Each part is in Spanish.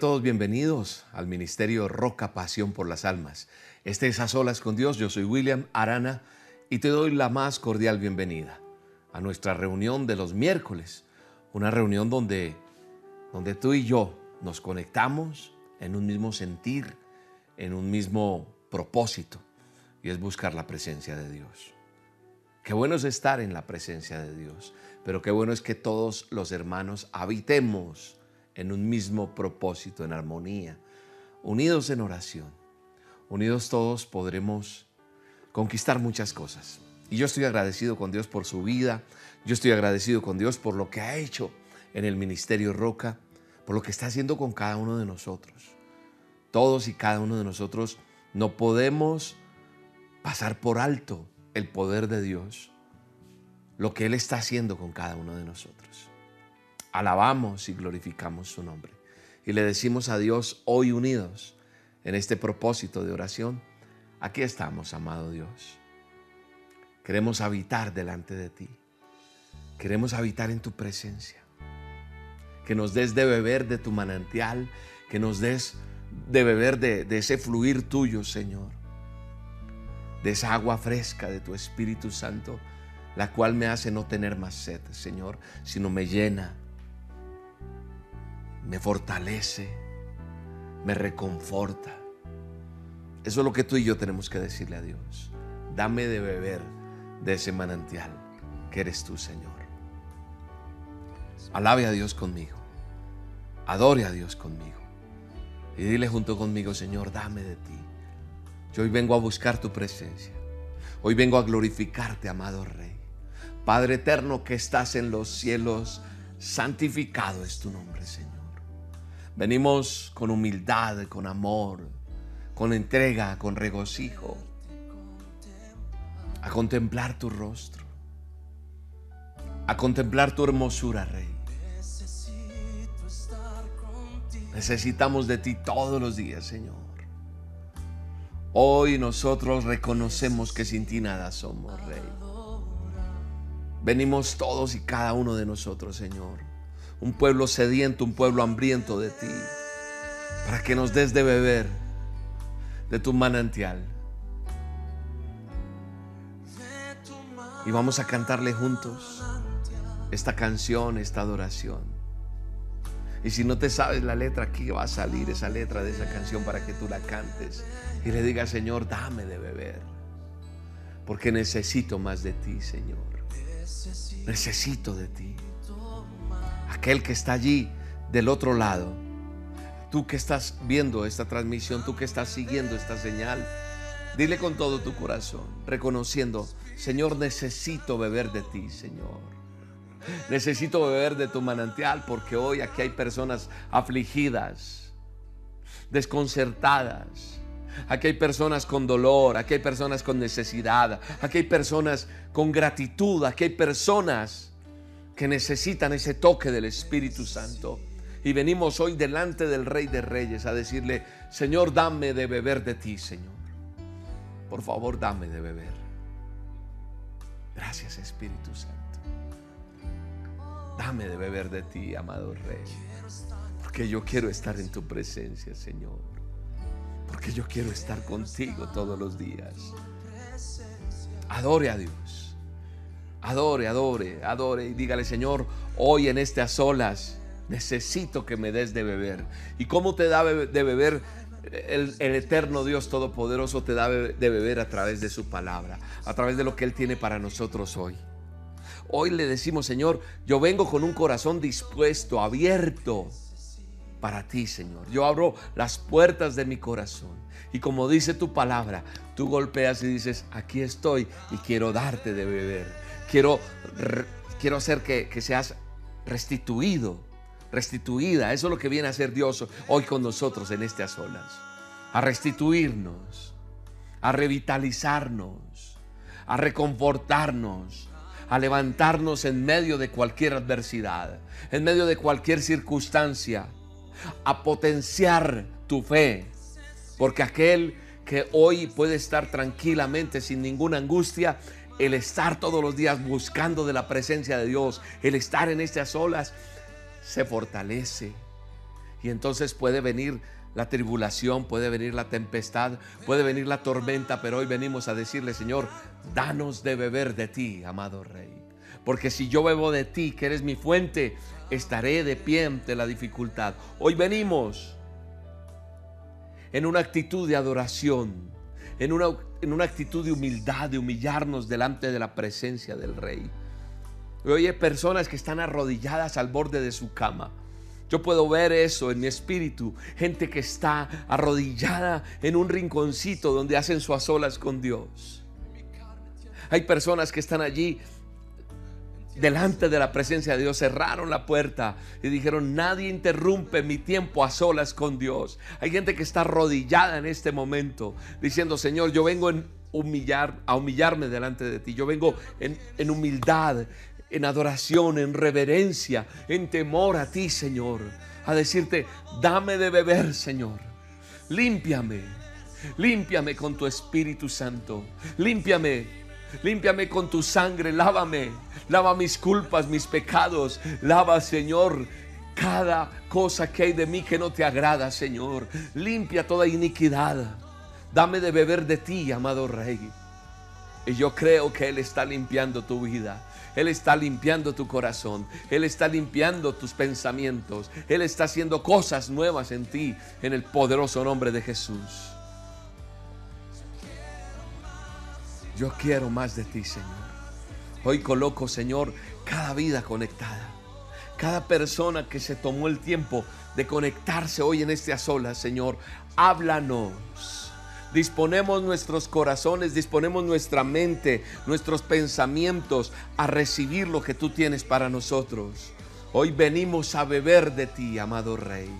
Todos, bienvenidos al Ministerio Roca Pasión por las Almas. Este es A Solas con Dios, yo soy William Arana y te doy la más cordial bienvenida a nuestra reunión de los miércoles, una reunión donde, donde tú y yo nos conectamos en un mismo sentir, en un mismo propósito, y es buscar la presencia de Dios. Qué bueno es estar en la presencia de Dios, pero qué bueno es que todos los hermanos habitemos en un mismo propósito, en armonía, unidos en oración. Unidos todos podremos conquistar muchas cosas. Y yo estoy agradecido con Dios por su vida, yo estoy agradecido con Dios por lo que ha hecho en el Ministerio Roca, por lo que está haciendo con cada uno de nosotros. Todos y cada uno de nosotros no podemos pasar por alto el poder de Dios, lo que Él está haciendo con cada uno de nosotros alabamos y glorificamos su nombre. Y le decimos a Dios hoy unidos en este propósito de oración, aquí estamos, amado Dios. Queremos habitar delante de ti. Queremos habitar en tu presencia. Que nos des de beber de tu manantial, que nos des de beber de, de ese fluir tuyo, Señor. De esa agua fresca de tu Espíritu Santo, la cual me hace no tener más sed, Señor, sino me llena me fortalece, me reconforta. Eso es lo que tú y yo tenemos que decirle a Dios. Dame de beber de ese manantial que eres tú, Señor. Alabe a Dios conmigo. Adore a Dios conmigo. Y dile junto conmigo, Señor, dame de ti. Yo hoy vengo a buscar tu presencia. Hoy vengo a glorificarte, amado Rey. Padre eterno que estás en los cielos, santificado es tu nombre, Señor. Venimos con humildad, con amor, con entrega, con regocijo, a contemplar tu rostro, a contemplar tu hermosura, Rey. Necesitamos de ti todos los días, Señor. Hoy nosotros reconocemos que sin ti nada somos, Rey. Venimos todos y cada uno de nosotros, Señor un pueblo sediento, un pueblo hambriento de ti, para que nos des de beber de tu manantial. Y vamos a cantarle juntos esta canción, esta adoración. Y si no te sabes la letra, aquí va a salir esa letra de esa canción para que tú la cantes y le digas, Señor, dame de beber. Porque necesito más de ti, Señor. Necesito de ti aquel que está allí del otro lado. Tú que estás viendo esta transmisión, tú que estás siguiendo esta señal, dile con todo tu corazón, reconociendo, Señor, necesito beber de ti, Señor. Necesito beber de tu manantial porque hoy aquí hay personas afligidas, desconcertadas. Aquí hay personas con dolor, aquí hay personas con necesidad, aquí hay personas con gratitud, aquí hay personas que necesitan ese toque del Espíritu Santo. Y venimos hoy delante del Rey de Reyes a decirle, Señor, dame de beber de ti, Señor. Por favor, dame de beber. Gracias, Espíritu Santo. Dame de beber de ti, amado Rey. Porque yo quiero estar en tu presencia, Señor. Porque yo quiero estar contigo todos los días. Adore a Dios. Adore, adore, adore y dígale, Señor, hoy en este a solas necesito que me des de beber. ¿Y cómo te da de beber? El, el, eterno Dios Todopoderoso te da de beber a través de su palabra, a través de lo que Él tiene para nosotros hoy. Hoy le decimos, Señor, yo vengo con un corazón dispuesto, abierto para ti, Señor. Yo abro las puertas de mi corazón. Y como dice tu palabra, tú golpeas y dices, aquí estoy y quiero darte de beber quiero, quiero hacer que, seas restituido, restituida. Eso es lo que viene a hacer Dios hoy con nosotros en a solas. A restituirnos, a revitalizarnos, a reconfortarnos, a levantarnos en medio de cualquier adversidad, en medio de cualquier circunstancia, a potenciar tu fe, porque aquel que hoy puede estar tranquilamente sin ninguna angustia, el estar todos los días buscando de la presencia de Dios, el estar en estas olas, se fortalece. Y entonces puede venir la tribulación, puede venir la tempestad, puede venir la tormenta, pero hoy venimos a decirle, Señor, danos de beber de ti, amado Rey. Porque si yo bebo de ti, que eres mi fuente, estaré de pie ante la dificultad. Hoy venimos en una actitud de adoración, en una, en una actitud de humildad, de humillarnos delante de la presencia del Rey. Hoy hay personas que están arrodilladas al borde de su cama. Yo puedo ver eso en mi espíritu. Gente que está arrodillada en un rinconcito donde hacen su a solas con Dios. Hay personas que están allí delante de la presencia de Dios, cerraron la puerta y dijeron, nadie interrumpe mi tiempo a solas con Dios. Hay gente que está arrodillada en este momento, diciendo, Señor, yo vengo a humillarme delante de ti. Yo vengo en, en humildad, en adoración, en reverencia, en temor a ti, Señor. A decirte, dame de beber, Señor. Límpiame. Límpiame con tu Espíritu Santo. Límpiame Límpiame con tu sangre, lávame. Lava mis culpas, mis pecados. Lava, Señor, cada cosa que hay de mí que no te agrada, Señor. Limpia toda iniquidad. Dame de beber de ti, amado Rey. Y yo creo que Él está limpiando tu vida. Él está limpiando tu corazón. Él está limpiando tus pensamientos. Él está haciendo cosas nuevas en ti en el poderoso nombre de Jesús. Yo quiero más de ti, Señor. Hoy coloco, Señor, cada vida conectada. Cada persona que se tomó el tiempo de conectarse hoy en este a Señor, háblanos. Disponemos nuestros corazones, disponemos nuestra mente, nuestros pensamientos a recibir lo que tú tienes para nosotros. Hoy venimos a beber de ti, amado Rey.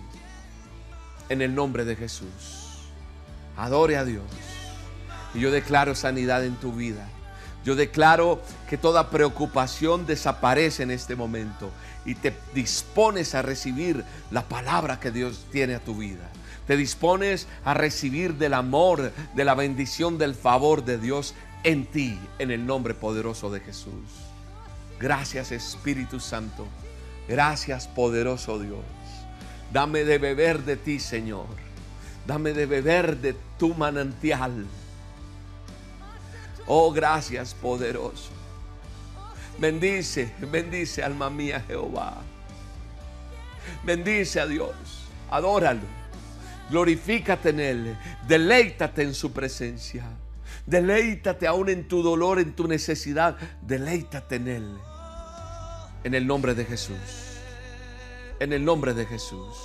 En el nombre de Jesús. Adore a Dios. Y yo declaro sanidad en tu vida. Yo declaro que toda preocupación desaparece en este momento y te dispones a recibir la palabra que Dios tiene a tu vida. Te dispones a recibir del amor, de la bendición, del favor de Dios en ti, en el nombre poderoso de Jesús. Gracias Espíritu Santo. Gracias poderoso Dios. Dame de beber de ti, Señor. Dame de beber de tu manantial Oh, gracias, poderoso. Bendice, bendice, alma mía, Jehová. Bendice a Dios, adóralo, glorifícate en Él, deleítate en su presencia, deleítate aún en tu dolor, en tu necesidad, deleítate en Él. En el nombre de Jesús, en el nombre de Jesús,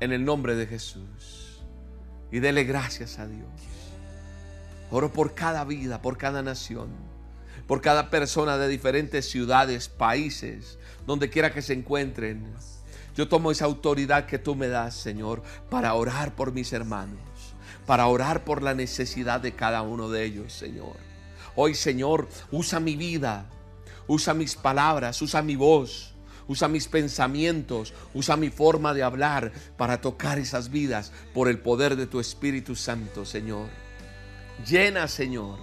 en el nombre de Jesús. Y dele gracias a Dios. Oro por cada vida, por cada nación, por cada persona de diferentes ciudades, países, donde quiera que se encuentren. Yo tomo esa autoridad que tú me das, Señor, para orar por mis hermanos, para orar por la necesidad de cada uno de ellos, Señor. Hoy, Señor, usa mi vida, usa mis palabras, usa mi voz, usa mis pensamientos, usa mi forma de hablar para tocar esas vidas por el poder de tu Espíritu Santo, Señor. Llena, Señor,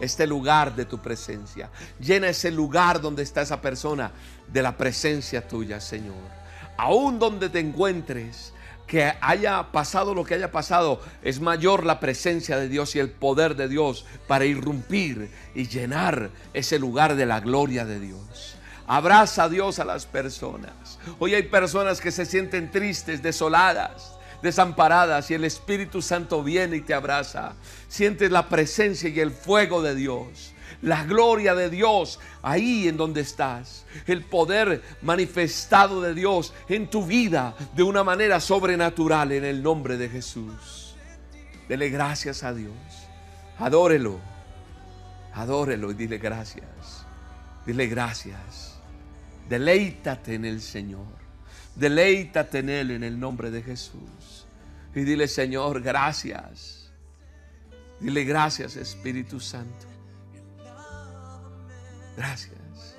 este lugar de tu presencia. Llena ese lugar donde está esa persona de la presencia tuya, Señor. Aún donde te encuentres, que haya pasado lo que haya pasado, es mayor la presencia de Dios y el poder de Dios para irrumpir y llenar ese lugar de la gloria de Dios. Abraza a Dios a las personas. Hoy hay personas que se sienten tristes, desoladas, desamparadas y el Espíritu Santo viene y te abraza. Sientes la presencia y el fuego de Dios. La gloria de Dios ahí en donde estás. El poder manifestado de Dios en tu vida de una manera sobrenatural en el nombre de Jesús. Dele gracias a Dios. Adórelo. Adórelo y dile gracias. Dile gracias. Deleítate en el Señor. Deleítate en Él en el nombre de Jesús. Y dile, Señor, gracias. Dile gracias Espíritu Santo. Gracias.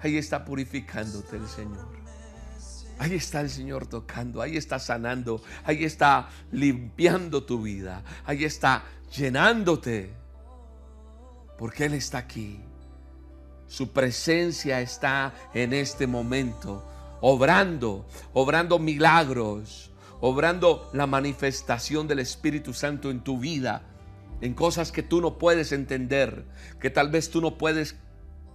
Ahí está purificándote el Señor. Ahí está el Señor tocando, ahí está sanando, ahí está limpiando tu vida, ahí está llenándote. Porque Él está aquí. Su presencia está en este momento, obrando, obrando milagros, obrando la manifestación del Espíritu Santo en tu vida, en cosas que tú no puedes entender, que tal vez tú no puedes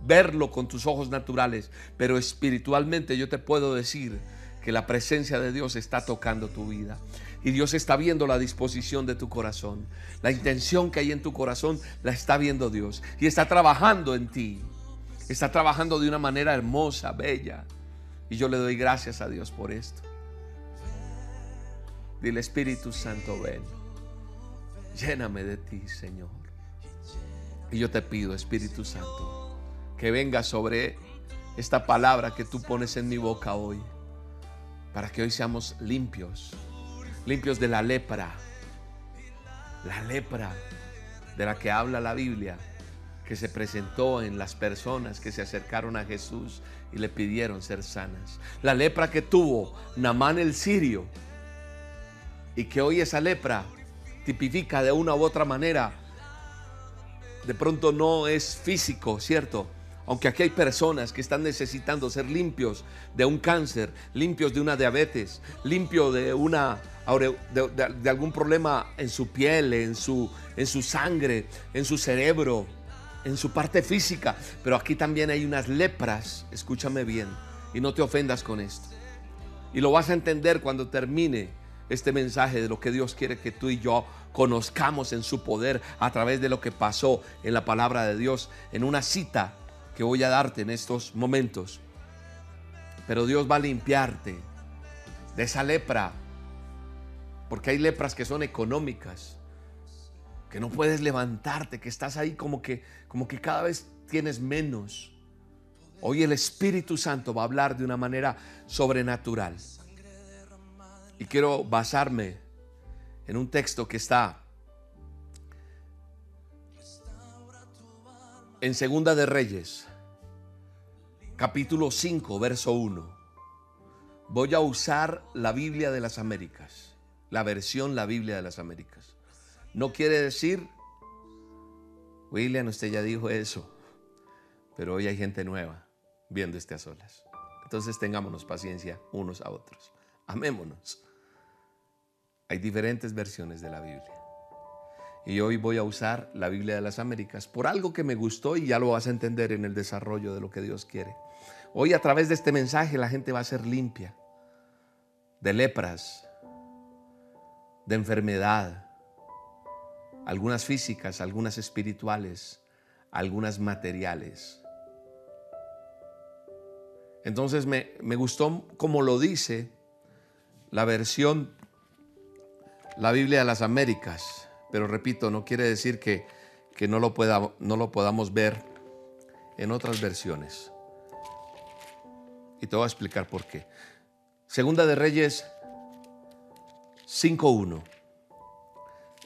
verlo con tus ojos naturales, pero espiritualmente yo te puedo decir que la presencia de Dios está tocando tu vida. Y Dios está viendo la disposición de tu corazón. La intención que hay en tu corazón la está viendo Dios. Y está trabajando en ti. Está trabajando de una manera hermosa, bella. Y yo le doy gracias a Dios por esto. Dile Espíritu Santo, ven. Lléname de ti, Señor. Y yo te pido, Espíritu Santo, que venga sobre esta palabra que tú pones en mi boca hoy, para que hoy seamos limpios, limpios de la lepra, la lepra de la que habla la Biblia, que se presentó en las personas que se acercaron a Jesús y le pidieron ser sanas. La lepra que tuvo Namán el sirio y que hoy esa lepra tipifica de una u otra manera. De pronto no es físico, ¿cierto? Aunque aquí hay personas que están necesitando ser limpios de un cáncer, limpios de una diabetes, limpio de una de, algún problema en su piel, en su, en su sangre, en su cerebro, en su parte física. Pero aquí también hay unas lepras, escúchame bien, y no te ofendas con esto. Y lo vas a entender cuando termine este mensaje de lo que Dios quiere que tú y yo conozcamos en su poder a través de lo que pasó en la palabra de Dios, en una cita que voy a darte en estos momentos. Pero Dios va a limpiarte de esa lepra, porque hay lepras que son económicas, que no puedes levantarte, que estás ahí como que, como que cada vez tienes menos. Hoy el Espíritu Santo va a hablar de una manera sobrenatural. Y quiero basarme en un texto que está en Segunda de Reyes, capítulo 5, verso 1. Voy a usar la Biblia de las Américas, la versión la Biblia de las Américas. No quiere decir, William, usted ya dijo eso, pero hoy hay gente nueva viendo este a solas. Entonces tengámonos paciencia unos a otros. Amémonos. Hay diferentes versiones de la Biblia. Y hoy voy a usar la Biblia de las Américas por algo que me gustó y ya lo vas a entender en el desarrollo de lo que Dios quiere. Hoy a través de este mensaje la gente va a ser limpia de lepras, de enfermedad, algunas físicas, algunas espirituales, algunas materiales. Entonces me, me gustó como lo dice la versión la Biblia de las Américas, pero repito, no quiere decir que, no, lo no lo podamos ver en otras versiones. Y te voy a explicar por qué. Segunda de Reyes 5.1.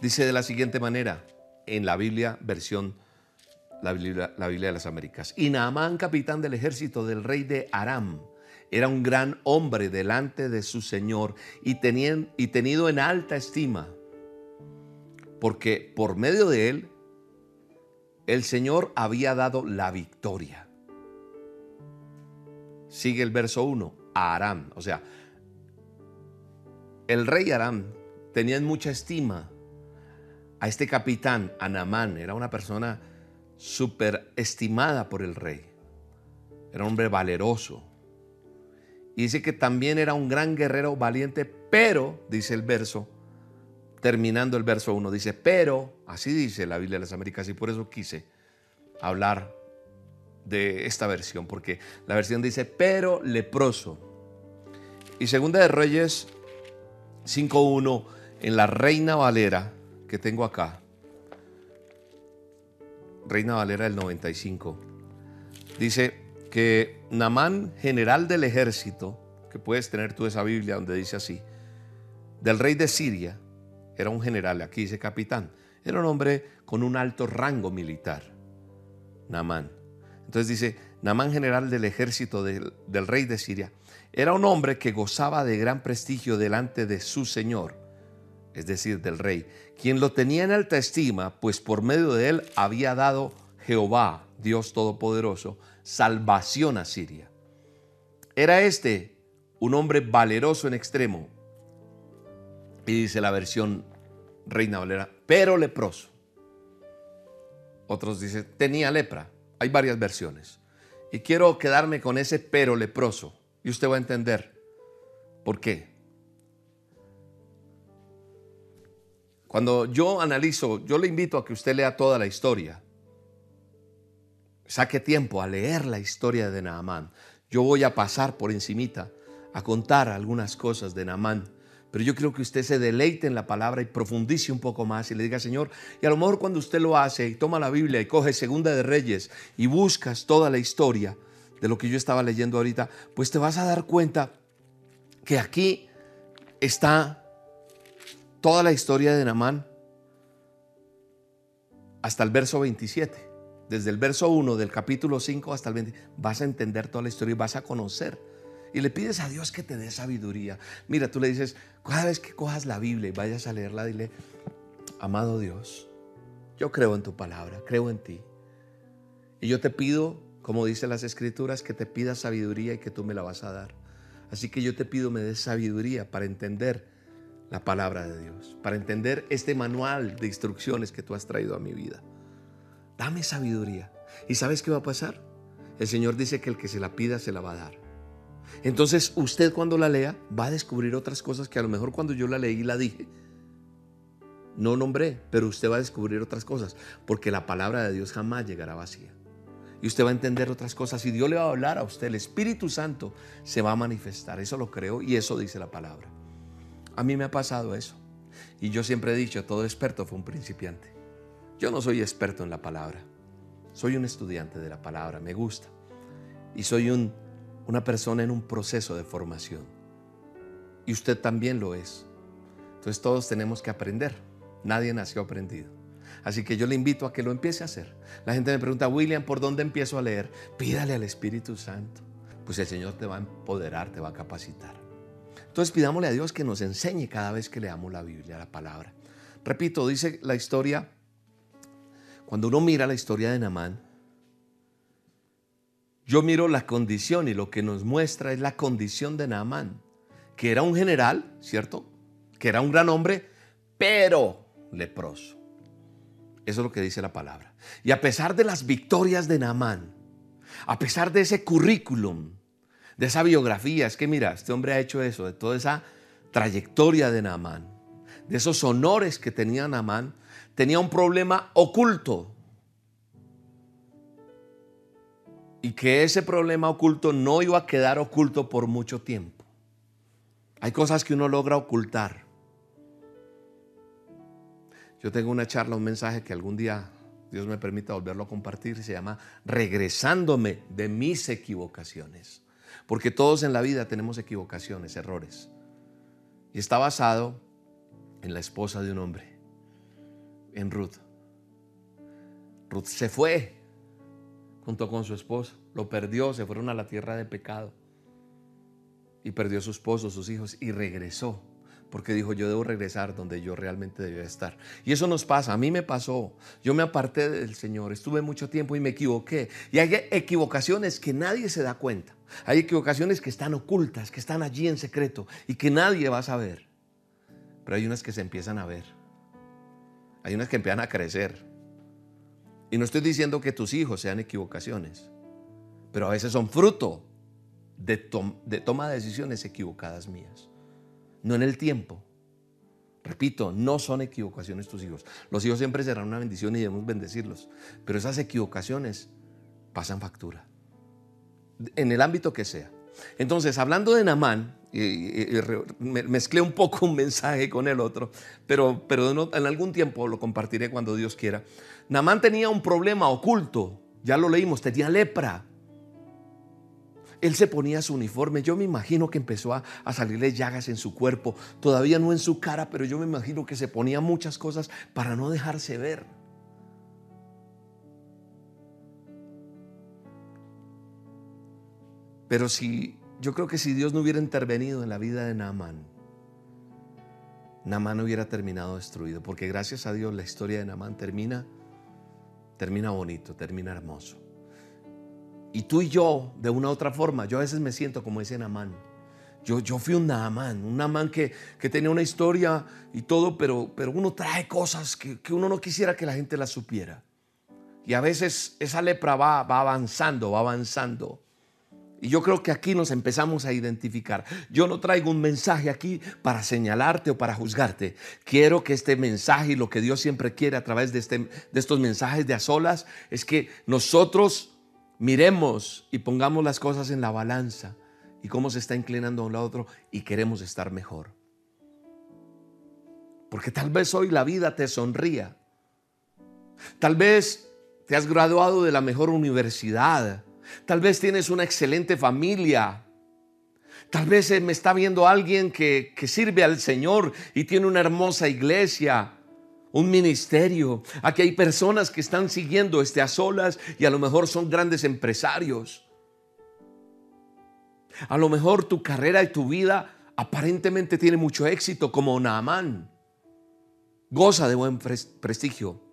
Dice de la siguiente manera, en la Biblia, versión, la Biblia, la Biblia de las Américas. Y Naamán, capitán del ejército del rey de Aram, era un gran hombre delante de su Señor y, y tenido en alta estima, porque por medio de él el Señor había dado la victoria. Sigue el verso 1, a Aram, o sea, el rey Aram tenía en mucha estima a este capitán, Anamán, era una persona súper estimada por el rey, era un hombre valeroso, y dice que también era un gran guerrero valiente, pero, dice el verso, terminando el verso 1, dice, pero, así dice la Biblia de las Américas, y por eso quise hablar de esta versión, porque la versión dice, pero leproso. Y segunda de Reyes 5.1, en la Reina Valera, que tengo acá, Reina Valera del 95, dice, que Namán, general del ejército, que puedes tener tú esa Biblia donde dice así, del rey de Siria, era un general, aquí dice capitán, Era un hombre con un alto rango militar, Naamán. Entonces dice, Naamán general del ejército del rey de Siria, era un hombre que gozaba de gran prestigio delante de su señor, es decir, del rey, quien lo tenía en alta estima, pues por medio de él había dado Jehová, Dios Todopoderoso, salvación a Siria. Era este un hombre valeroso en extremo, y dice la versión Reina Valera, pero leproso. Otros dicen, tenía lepra. Hay varias versiones. Y quiero quedarme con ese pero leproso. Y usted va a entender por qué. Cuando yo analizo, yo le invito a que usted lea toda la historia. Saque tiempo a leer la historia de Naamán. Yo voy a pasar por encimita a contar algunas cosas de Naamán pero yo creo que usted se deleite en la palabra y profundice un poco más y le diga, Señor, y a lo mejor cuando usted lo hace y toma la Biblia y coge Segunda de Reyes y buscas toda la historia de lo que yo estaba leyendo ahorita, pues te vas a dar cuenta que aquí está toda la historia de Namán hasta el verso 27. Desde el verso 1 del capítulo 5 hasta el 20, vas a entender toda la historia y vas a conocer y le pides a Dios que te dé sabiduría. Mira, tú le dices, cada vez que cojas la Biblia y vayas a leerla, dile, amado Dios, yo creo en tu palabra, creo en ti. Y yo te pido, como dice las escrituras, que te pidas sabiduría y que tú me la vas a dar. Así que yo te pido me des sabiduría para entender la palabra de Dios, para entender este manual de instrucciones que tú has traído a mi vida. Dame sabiduría. ¿Y sabes qué va a pasar? El Señor dice que el que se la pida se la va a dar. Entonces usted cuando la lea va a descubrir otras cosas que a lo mejor cuando yo la leí la dije, no nombré, pero usted va a descubrir otras cosas, porque la palabra de Dios jamás llegará vacía. Y usted va a entender otras cosas y Dios le va a hablar a usted, el Espíritu Santo se va a manifestar, eso lo creo y eso dice la palabra. A mí me ha pasado eso. Y yo siempre he dicho, todo experto fue un principiante. Yo no soy experto en la palabra, soy un estudiante de la palabra, me gusta. Y soy un una persona en un proceso de formación. Y usted también lo es. Entonces todos tenemos que aprender. Nadie nació aprendido. Así que yo le invito a que lo empiece a hacer. La gente me pregunta, William, ¿por dónde empiezo a leer? Pídale al Espíritu Santo. Pues el Señor te va a empoderar, te va a capacitar. Entonces pidámosle a Dios que nos enseñe cada vez que leamos la Biblia, la palabra. Repito, dice la historia, cuando uno mira la historia de Namán, yo miro la condición y lo que nos muestra es la condición de Naamán, que era un general, ¿cierto? Que era un gran hombre, pero leproso. Eso es lo que dice la palabra. Y a pesar de las victorias de Naamán, a pesar de ese currículum, de esa biografía, es que mira, este hombre ha hecho eso, de toda esa trayectoria de Naamán, de esos honores que tenía Naamán, tenía un problema oculto y que ese problema oculto no iba a quedar oculto por mucho tiempo. Hay cosas que uno logra ocultar. Yo tengo una charla, un mensaje que algún día Dios me permita volverlo a compartir, se llama Regresándome de mis equivocaciones. Porque todos en la vida tenemos equivocaciones, errores. Y está basado en la esposa de un hombre, en Ruth. Ruth se fue junto con su esposo. Lo perdió, se fueron a la tierra de pecado. Y perdió a su esposo, sus hijos, y regresó. Porque dijo, yo debo regresar donde yo realmente debía estar. Y eso nos pasa, a mí me pasó. Yo me aparté del Señor, estuve mucho tiempo y me equivoqué. Y hay equivocaciones que nadie se da cuenta. Hay equivocaciones que están ocultas, que están allí en secreto y que nadie va a saber. Pero hay unas que se empiezan a ver. Hay unas que empiezan a crecer. Y no estoy diciendo que tus hijos sean equivocaciones, pero a veces son fruto de, toma de decisiones equivocadas mías. No en el tiempo. Repito, no son equivocaciones tus hijos. Los hijos siempre serán una bendición y debemos bendecirlos. Pero esas equivocaciones pasan factura. En el ámbito que sea. Entonces, hablando de Namán, mezclé un poco un mensaje con el otro, pero, pero en algún tiempo lo compartiré cuando Dios quiera. Namán tenía un problema oculto, ya lo leímos, tenía lepra. él se ponía su uniforme. Yo me imagino que empezó a, a, salirle llagas en su cuerpo, todavía no en su cara, pero yo me imagino que se ponía muchas cosas para no dejarse ver. Pero si yo creo que si Dios no hubiera intervenido en la vida de Naamán, Naamán hubiera terminado destruido, porque gracias a Dios la historia de Naamán termina termina bonito, termina hermoso. Y tú y yo, de una u otra forma, yo a veces me siento como ese Naamán. Yo, yo fui un Naamán, un Naamán que, que, tenía una historia y todo, pero, pero uno trae cosas que, que, uno no quisiera que la gente las supiera. Y a veces esa lepra va, va avanzando, va avanzando. Y yo creo que aquí nos empezamos a identificar. Yo no traigo un mensaje aquí para señalarte o para juzgarte. Quiero que este mensaje y lo que Dios siempre quiere a través de, este, de estos mensajes de a solas es que nosotros miremos y pongamos las cosas en la balanza y cómo se está inclinando a un lado otro y queremos estar mejor. Porque tal vez hoy la vida te sonría. Tal vez te has graduado de la mejor universidad Tal vez tienes una excelente familia. Tal vez me está viendo alguien que, sirve al Señor y tiene una hermosa iglesia, un ministerio. Aquí hay personas que están siguiendo este a solas y a lo mejor son grandes empresarios. A lo mejor tu carrera y tu vida aparentemente tiene mucho éxito como Naamán. Goza de buen prestigio.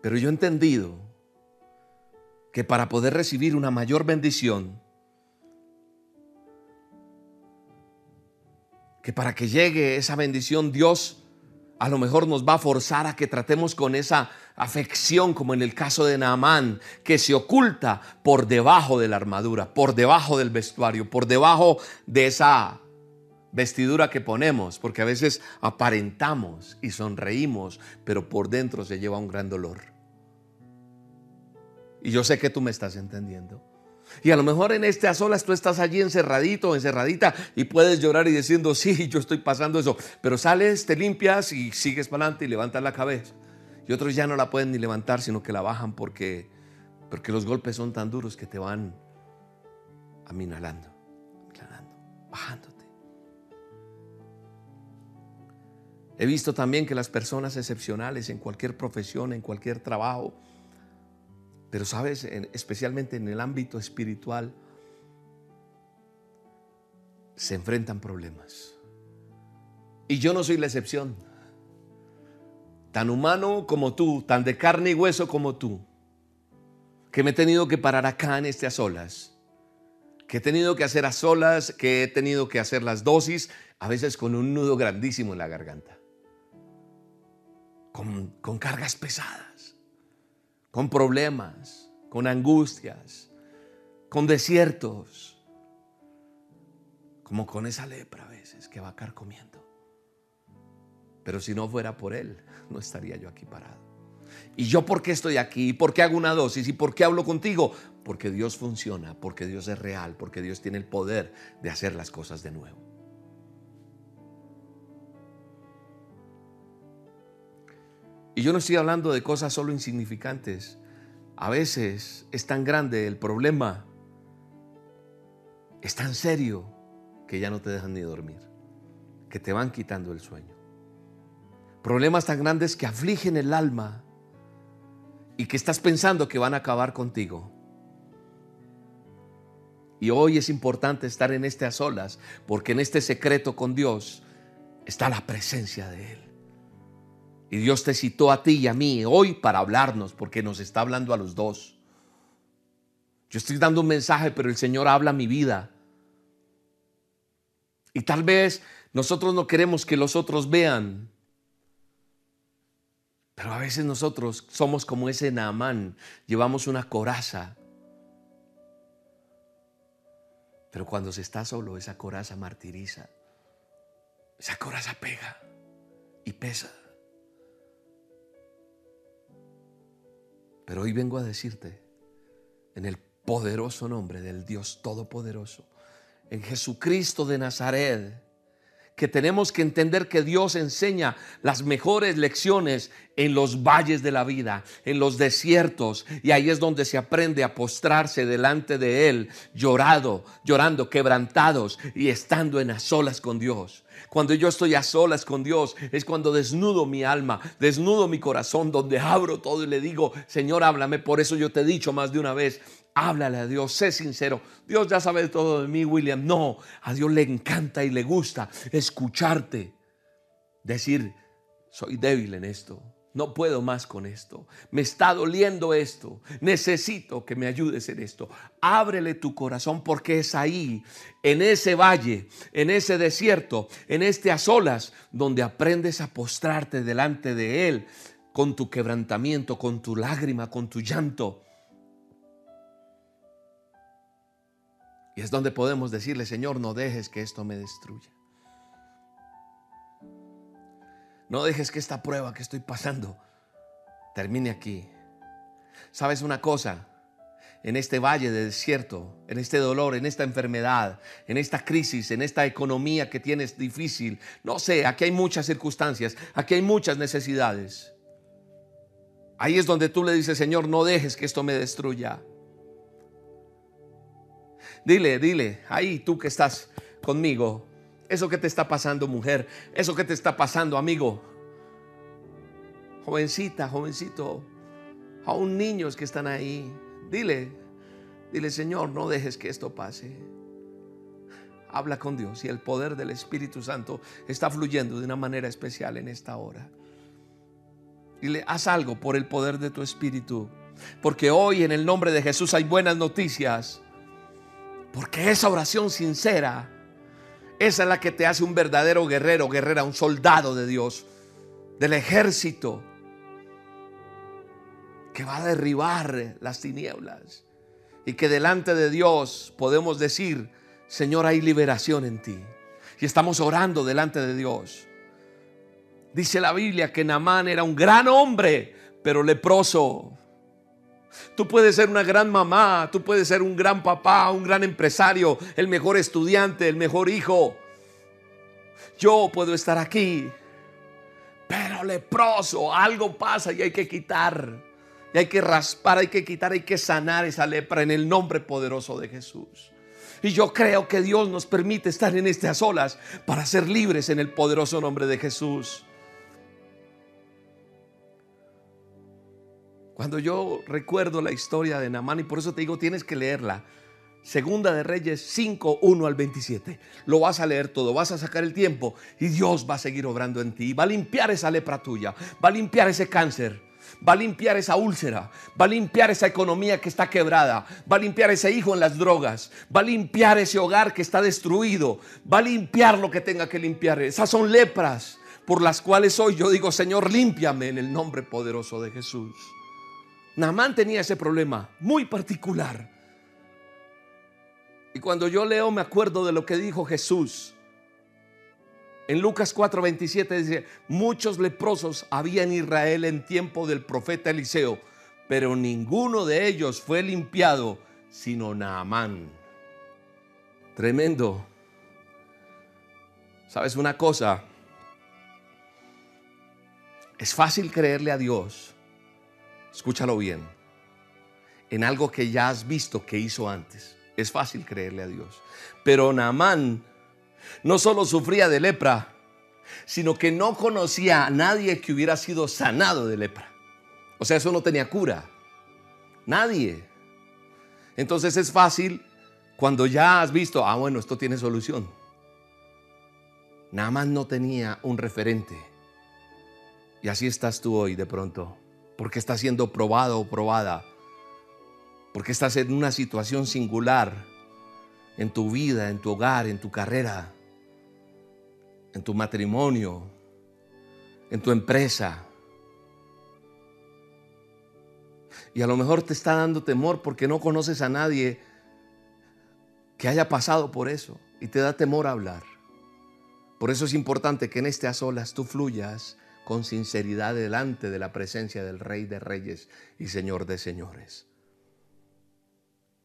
Pero yo he entendido que para poder recibir una mayor bendición, que para que llegue esa bendición Dios a lo mejor nos va a forzar a que tratemos con esa afección, como en el caso de Naamán, que se oculta por debajo de la armadura, por debajo del vestuario, por debajo de esa vestidura que ponemos, porque a veces aparentamos y sonreímos, pero por dentro se lleva un gran dolor. Y yo sé que tú me estás entendiendo. Y a lo mejor en a solas tú estás allí encerradito, encerradita y puedes llorar y diciendo, sí, yo estoy pasando eso. Pero sales, te limpias y sigues para adelante y levantas la cabeza. Y otros ya no la pueden ni levantar, sino que la bajan porque, porque los golpes son tan duros que te van aminalando, bajándote. He visto también que las personas excepcionales en cualquier profesión, en cualquier trabajo, pero sabes, especialmente en el ámbito espiritual, se enfrentan problemas. Y yo no soy la excepción. Tan humano como tú, tan de carne y hueso como tú, que me he tenido que parar acá en este a solas, que he tenido que hacer a solas, que he tenido que hacer las dosis, a veces con un nudo grandísimo en la garganta, con, con cargas pesadas con problemas, con angustias, con desiertos, como con esa lepra a veces que va a comiendo. Pero si no fuera por Él, no estaría yo aquí parado. ¿Y yo por qué estoy aquí? ¿Por qué hago una dosis? ¿Y por qué hablo contigo? Porque Dios funciona, porque Dios es real, porque Dios tiene el poder de hacer las cosas de nuevo. Y yo no estoy hablando de cosas solo insignificantes. A veces es tan grande el problema, es tan serio que ya no te dejan ni dormir, que te van quitando el sueño. Problemas tan grandes que afligen el alma y que estás pensando que van a acabar contigo. Y hoy es importante estar en este a solas, porque en este secreto con Dios está la presencia de Él. Y Dios te citó a ti y a mí hoy para hablarnos, porque nos está hablando a los dos. Yo estoy dando un mensaje, pero el Señor habla mi vida. Y tal vez nosotros no queremos que los otros vean. Pero a veces nosotros somos como ese Naamán, llevamos una coraza. Pero cuando se está solo, esa coraza martiriza. Esa coraza pega y pesa. Pero hoy vengo a decirte, en el poderoso nombre del Dios Todopoderoso, en Jesucristo de Nazaret, que tenemos que entender que Dios enseña las mejores lecciones en los valles de la vida, en los desiertos, y ahí es donde se aprende a postrarse delante de Él, llorado, llorando, quebrantados y estando en a solas con Dios. Cuando yo estoy a solas con Dios es cuando desnudo mi alma, desnudo mi corazón, donde abro todo y le digo, Señor, háblame. Por eso yo te he dicho más de una vez, háblale a Dios, sé sincero. Dios ya sabe todo de mí, William. No, a Dios le encanta y le gusta escucharte. Decir, soy débil en esto. No puedo más con esto. Me está doliendo esto. Necesito que me ayudes en esto. Ábrele tu corazón porque es ahí, en ese valle, en ese desierto, en este a solas, donde aprendes a postrarte delante de Él con tu quebrantamiento, con tu lágrima, con tu llanto. Y es donde podemos decirle, Señor, no dejes que esto me destruya. No dejes que esta prueba que estoy pasando termine aquí. ¿Sabes una cosa? En este valle de desierto, en este dolor, en esta enfermedad, en esta crisis, en esta economía que tienes difícil, no sé, aquí hay muchas circunstancias, aquí hay muchas necesidades. Ahí es donde tú le dices, Señor, no dejes que esto me destruya. Dile, dile, ahí tú que estás conmigo, eso que te está pasando, mujer, eso que te está pasando, amigo, jovencita, jovencito, aún niños que están ahí, dile, dile, Señor, no dejes que esto pase. Habla con Dios y el poder del Espíritu Santo está fluyendo de una manera especial en esta hora. Dile, haz algo por el poder de tu Espíritu. Porque hoy en el nombre de Jesús hay buenas noticias. Porque esa oración sincera esa es la que te hace un verdadero guerrero, guerrera, un soldado de Dios, del ejército, que va a derribar las tinieblas. Y que delante de Dios podemos decir, Señor, hay liberación en ti. Y estamos orando delante de Dios. Dice la Biblia que Namán era un gran hombre, pero leproso. Tú puedes ser una gran mamá, tú puedes ser un gran papá, un gran empresario, el mejor estudiante, el mejor hijo. Yo puedo estar aquí, pero leproso, algo pasa y hay que quitar. Y hay que raspar, hay que quitar, hay que sanar esa lepra en el nombre poderoso de Jesús. Y yo creo que Dios nos permite estar en estas olas para ser libres en el poderoso nombre de Jesús. Cuando yo recuerdo la historia de Namán, y por eso te digo, tienes que leerla. Segunda de Reyes 5, 1 al 27. Lo vas a leer todo, vas a sacar el tiempo y Dios va a seguir obrando en ti. Va a limpiar esa lepra tuya, va a limpiar ese cáncer, va a limpiar esa úlcera, va a limpiar esa economía que está quebrada, va a limpiar ese hijo en las drogas, va a limpiar ese hogar que está destruido, va a limpiar lo que tenga que limpiar. Esas son lepras por las cuales hoy yo digo, Señor, límpiame en el nombre poderoso de Jesús. Namán tenía ese problema muy particular. Y cuando yo leo me acuerdo de lo que dijo Jesús. En Lucas 4:27 dice, muchos leprosos había en Israel en tiempo del profeta Eliseo, pero ninguno de ellos fue limpiado, sino Naamán. Tremendo. ¿Sabes una cosa? Es fácil creerle a Dios escúchalo bien, en algo que ya has visto que hizo antes. Es fácil creerle a Dios. Pero Naamán no solo sufría de lepra, sino que no conocía a nadie que hubiera sido sanado de lepra. O sea, eso no tenía cura. Nadie. Entonces es fácil cuando ya has visto, ah, bueno, esto tiene solución. Naamán no tenía un referente. Y así estás tú hoy de pronto porque estás siendo probado o probada, porque estás en una situación singular en tu vida, en tu hogar, en tu carrera, en tu matrimonio, en tu empresa. Y a lo mejor te está dando temor porque no conoces a nadie que haya pasado por eso y te da temor hablar. Por eso es importante que en este a solas tú fluyas con sinceridad delante de la presencia del Rey de Reyes y Señor de Señores.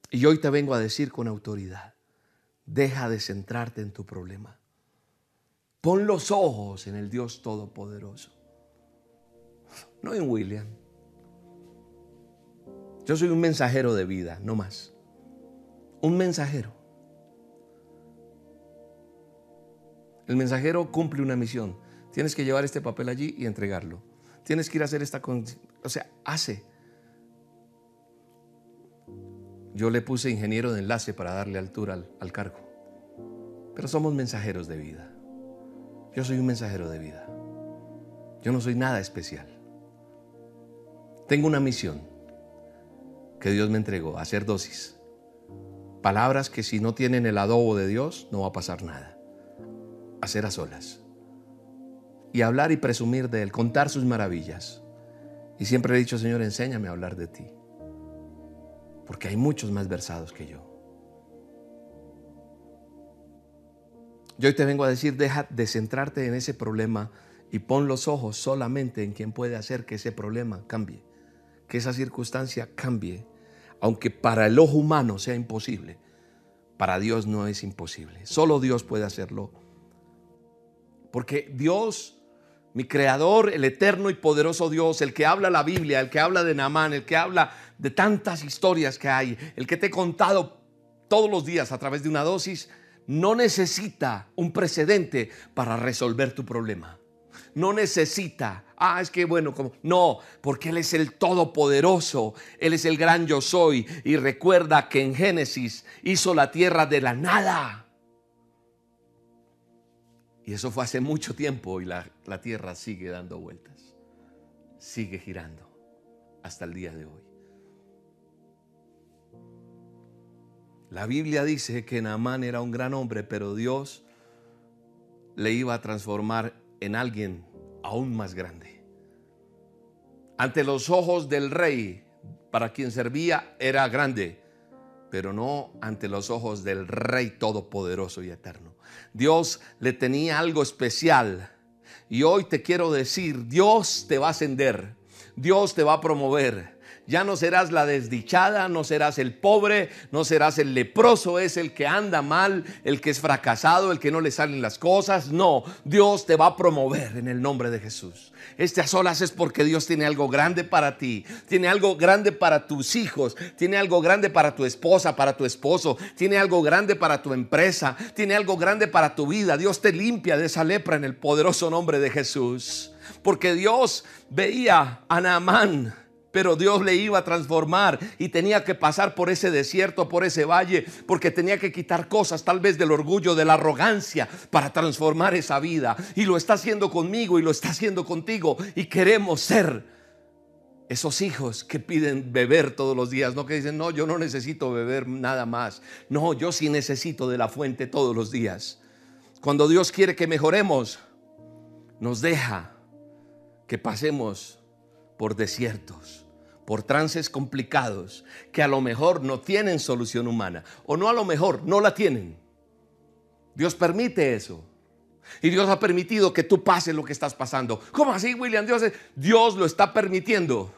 Y hoy te vengo a decir con autoridad, deja de centrarte en tu problema. Pon los ojos en el Dios Todopoderoso. No en William. Yo soy un mensajero de vida, no más. Un mensajero. El mensajero cumple una misión. Tienes que llevar este papel allí y entregarlo. Tienes que ir a hacer esta... O sea, hace. Yo le puse ingeniero de enlace para darle altura al, al cargo. Pero somos mensajeros de vida. Yo soy un mensajero de vida. Yo no soy nada especial. Tengo una misión que Dios me entregó, hacer dosis. Palabras que si no tienen el adobo de Dios no va a pasar nada. Hacer a solas. Y hablar y presumir de Él, contar sus maravillas. Y siempre he dicho, Señor, enséñame a hablar de ti. Porque hay muchos más versados que yo. Yo hoy te vengo a decir, deja de centrarte en ese problema y pon los ojos solamente en quien puede hacer que ese problema cambie, que esa circunstancia cambie, aunque para el ojo humano sea imposible, para Dios no es imposible. Solo Dios puede hacerlo. Porque Dios, mi creador, el eterno y poderoso Dios, el que habla la Biblia, el que habla de Naamán, el que habla de tantas historias que hay, el que te he contado todos los días a través de una dosis, no necesita un precedente para resolver tu problema. No necesita, ah, es que bueno, como, no, porque Él es el Todopoderoso, Él es el gran yo soy. Y recuerda que en Génesis hizo la tierra de la nada. Y eso fue hace mucho tiempo y la, la tierra sigue dando vueltas, sigue girando hasta el día de hoy. La Biblia dice que Naamán era un gran hombre, pero Dios le iba a transformar en alguien aún más grande. Ante los ojos del rey, para quien servía, era grande, pero no ante los ojos del rey todopoderoso y eterno. Dios le tenía algo especial. Y hoy te quiero decir, Dios te va a ascender, Dios te va a promover. Ya no serás la desdichada, no serás el pobre, no serás el leproso, es el que anda mal, el que es fracasado, el que no le salen las cosas. No, Dios te va a promover en el nombre de Jesús. Este a solas es porque Dios tiene algo grande para ti, tiene algo grande para tus hijos, tiene algo grande para tu esposa, para tu esposo, tiene algo grande para tu empresa, tiene algo grande para tu vida. Dios te limpia de esa lepra en el poderoso nombre de Jesús. Porque Dios veía a Naamán pero Dios le iba a transformar y tenía que pasar por ese desierto, por ese valle, porque tenía que quitar cosas tal vez del orgullo, de la arrogancia, para transformar esa vida. Y lo está haciendo conmigo y lo está haciendo contigo. Y queremos ser esos hijos que piden beber todos los días, no que dicen, no, yo no necesito beber nada más. No, yo sí necesito de la fuente todos los días. Cuando Dios quiere que mejoremos, nos deja que pasemos por desiertos por trances complicados que a lo mejor no tienen solución humana o no a lo mejor no la tienen. Dios permite eso. Y Dios ha permitido que tú pases lo que estás pasando. ¿Cómo así, William? Dios, Dios lo está permitiendo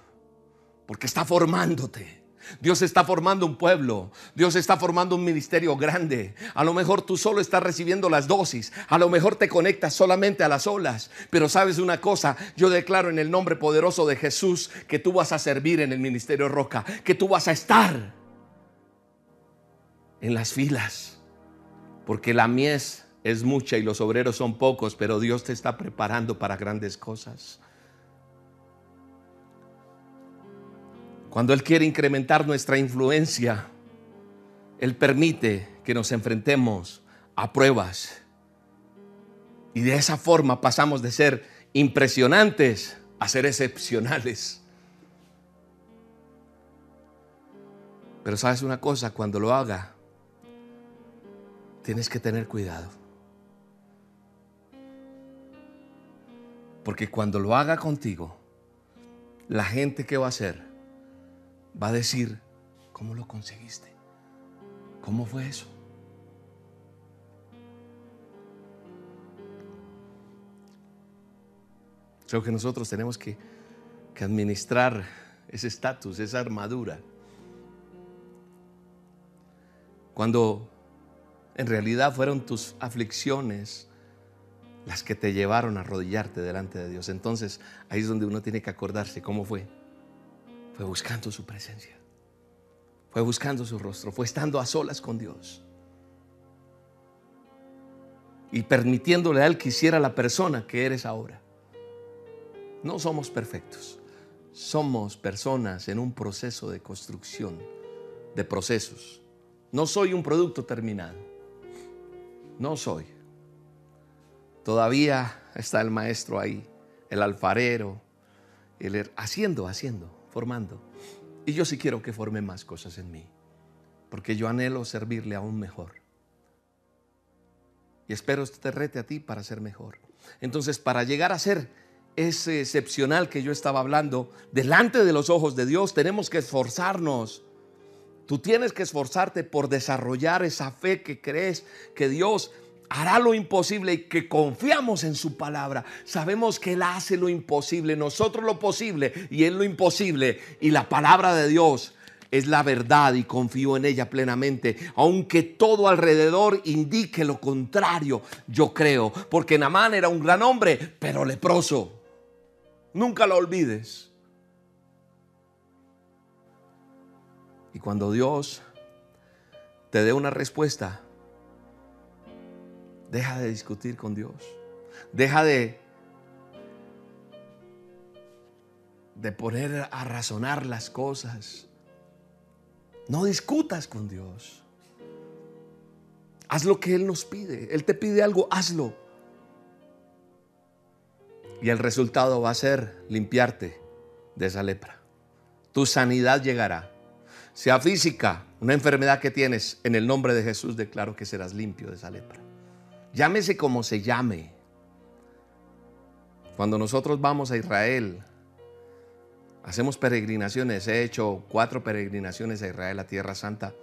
porque está formándote. Dios está formando un pueblo, Dios está formando un ministerio grande. A lo mejor tú solo estás recibiendo las dosis, a lo mejor te conectas solamente a las olas, pero sabes una cosa, yo declaro en el nombre poderoso de Jesús que tú vas a servir en el ministerio Roca, que tú vas a estar en las filas, porque la mies es mucha y los obreros son pocos, pero Dios te está preparando para grandes cosas. Cuando Él quiere incrementar nuestra influencia, Él permite que nos enfrentemos a pruebas. Y de esa forma pasamos de ser impresionantes a ser excepcionales. Pero sabes una cosa, cuando lo haga, tienes que tener cuidado. Porque cuando lo haga contigo, la gente que va a hacer va a decir, ¿cómo lo conseguiste? ¿Cómo fue eso? Creo que nosotros tenemos que, que administrar ese estatus, esa armadura. Cuando en realidad fueron tus aflicciones las que te llevaron a arrodillarte delante de Dios. Entonces ahí es donde uno tiene que acordarse cómo fue. Fue buscando su presencia. Fue buscando su rostro. Fue estando a solas con Dios. Y permitiéndole a Él que hiciera la persona que eres ahora. No somos perfectos. Somos personas en un proceso de construcción, de procesos. No soy un producto terminado. No soy. Todavía está el maestro ahí, el alfarero, el, haciendo, haciendo, Y yo sí quiero que forme más cosas en mí, porque yo anhelo servirle aún mejor. Y espero este te rete a ti para ser mejor. Entonces, para llegar a ser ese excepcional que yo estaba hablando, delante de los ojos de Dios, tenemos que esforzarnos. Tú tienes que esforzarte por desarrollar esa fe que crees que Dios hará lo imposible y que confiamos en su palabra. Sabemos que Él hace lo imposible, nosotros lo posible y Él lo imposible. Y la palabra de Dios es la verdad y confío en ella plenamente. Aunque todo alrededor indique lo contrario, yo creo. Porque Namán era un gran hombre, pero leproso. Nunca lo olvides. Y cuando Dios te dé una respuesta, Deja de discutir con Dios. Deja de, de poner a razonar las cosas. No discutas con Dios. Haz lo que Él nos pide. Él te pide algo, hazlo. Y el resultado va a ser limpiarte de esa lepra. Tu sanidad llegará. Sea física, una enfermedad que tienes, en el nombre de Jesús declaro que serás limpio de esa lepra. Llámese como se llame. Cuando nosotros vamos a Israel, hacemos peregrinaciones. He hecho cuatro peregrinaciones a Israel, a Tierra Santa.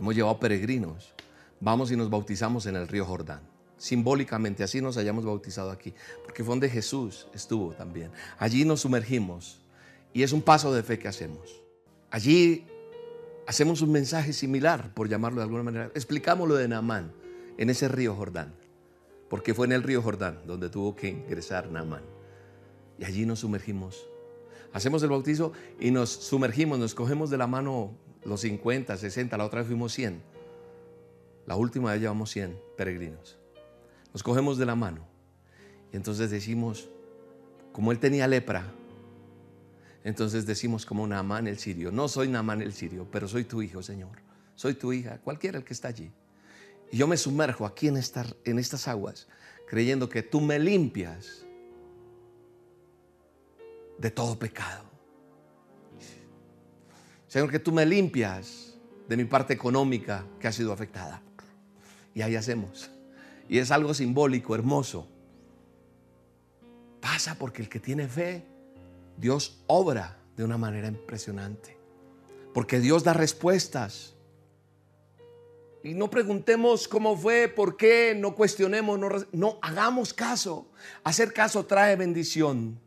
Hemos llevado peregrinos. Vamos y nos bautizamos en el río Jordán. Simbólicamente, así nos hayamos bautizado aquí. Porque fue donde Jesús estuvo también. Allí nos sumergimos. Y es un paso de fe que hacemos. Allí hacemos un mensaje similar, por llamarlo de alguna manera. Explicamos lo de Naamán en ese río Jordán, porque fue en el río Jordán donde tuvo que ingresar Naamán. Y allí nos sumergimos. Hacemos el bautizo y nos sumergimos, nos cogemos de la mano los 50, 60, la otra vez fuimos 100. La última vez llevamos 100 peregrinos. Nos cogemos de la mano y entonces decimos, como él tenía lepra, entonces decimos como Naamán el sirio, no soy Naamán el sirio, pero soy tu hijo, Señor. Soy tu hija, cualquiera el que está allí. Y yo me sumerjo aquí en, en estas aguas, creyendo que tú me limpias de todo pecado. Señor, que tú me limpias de mi parte económica que ha sido afectada. Y ahí hacemos. Y es algo simbólico, hermoso. Pasa porque el que tiene fe, Dios obra de una manera impresionante. Porque Dios da respuestas. Y no preguntemos cómo fue, por qué, no cuestionemos, no, hagamos caso. Hacer caso trae bendición.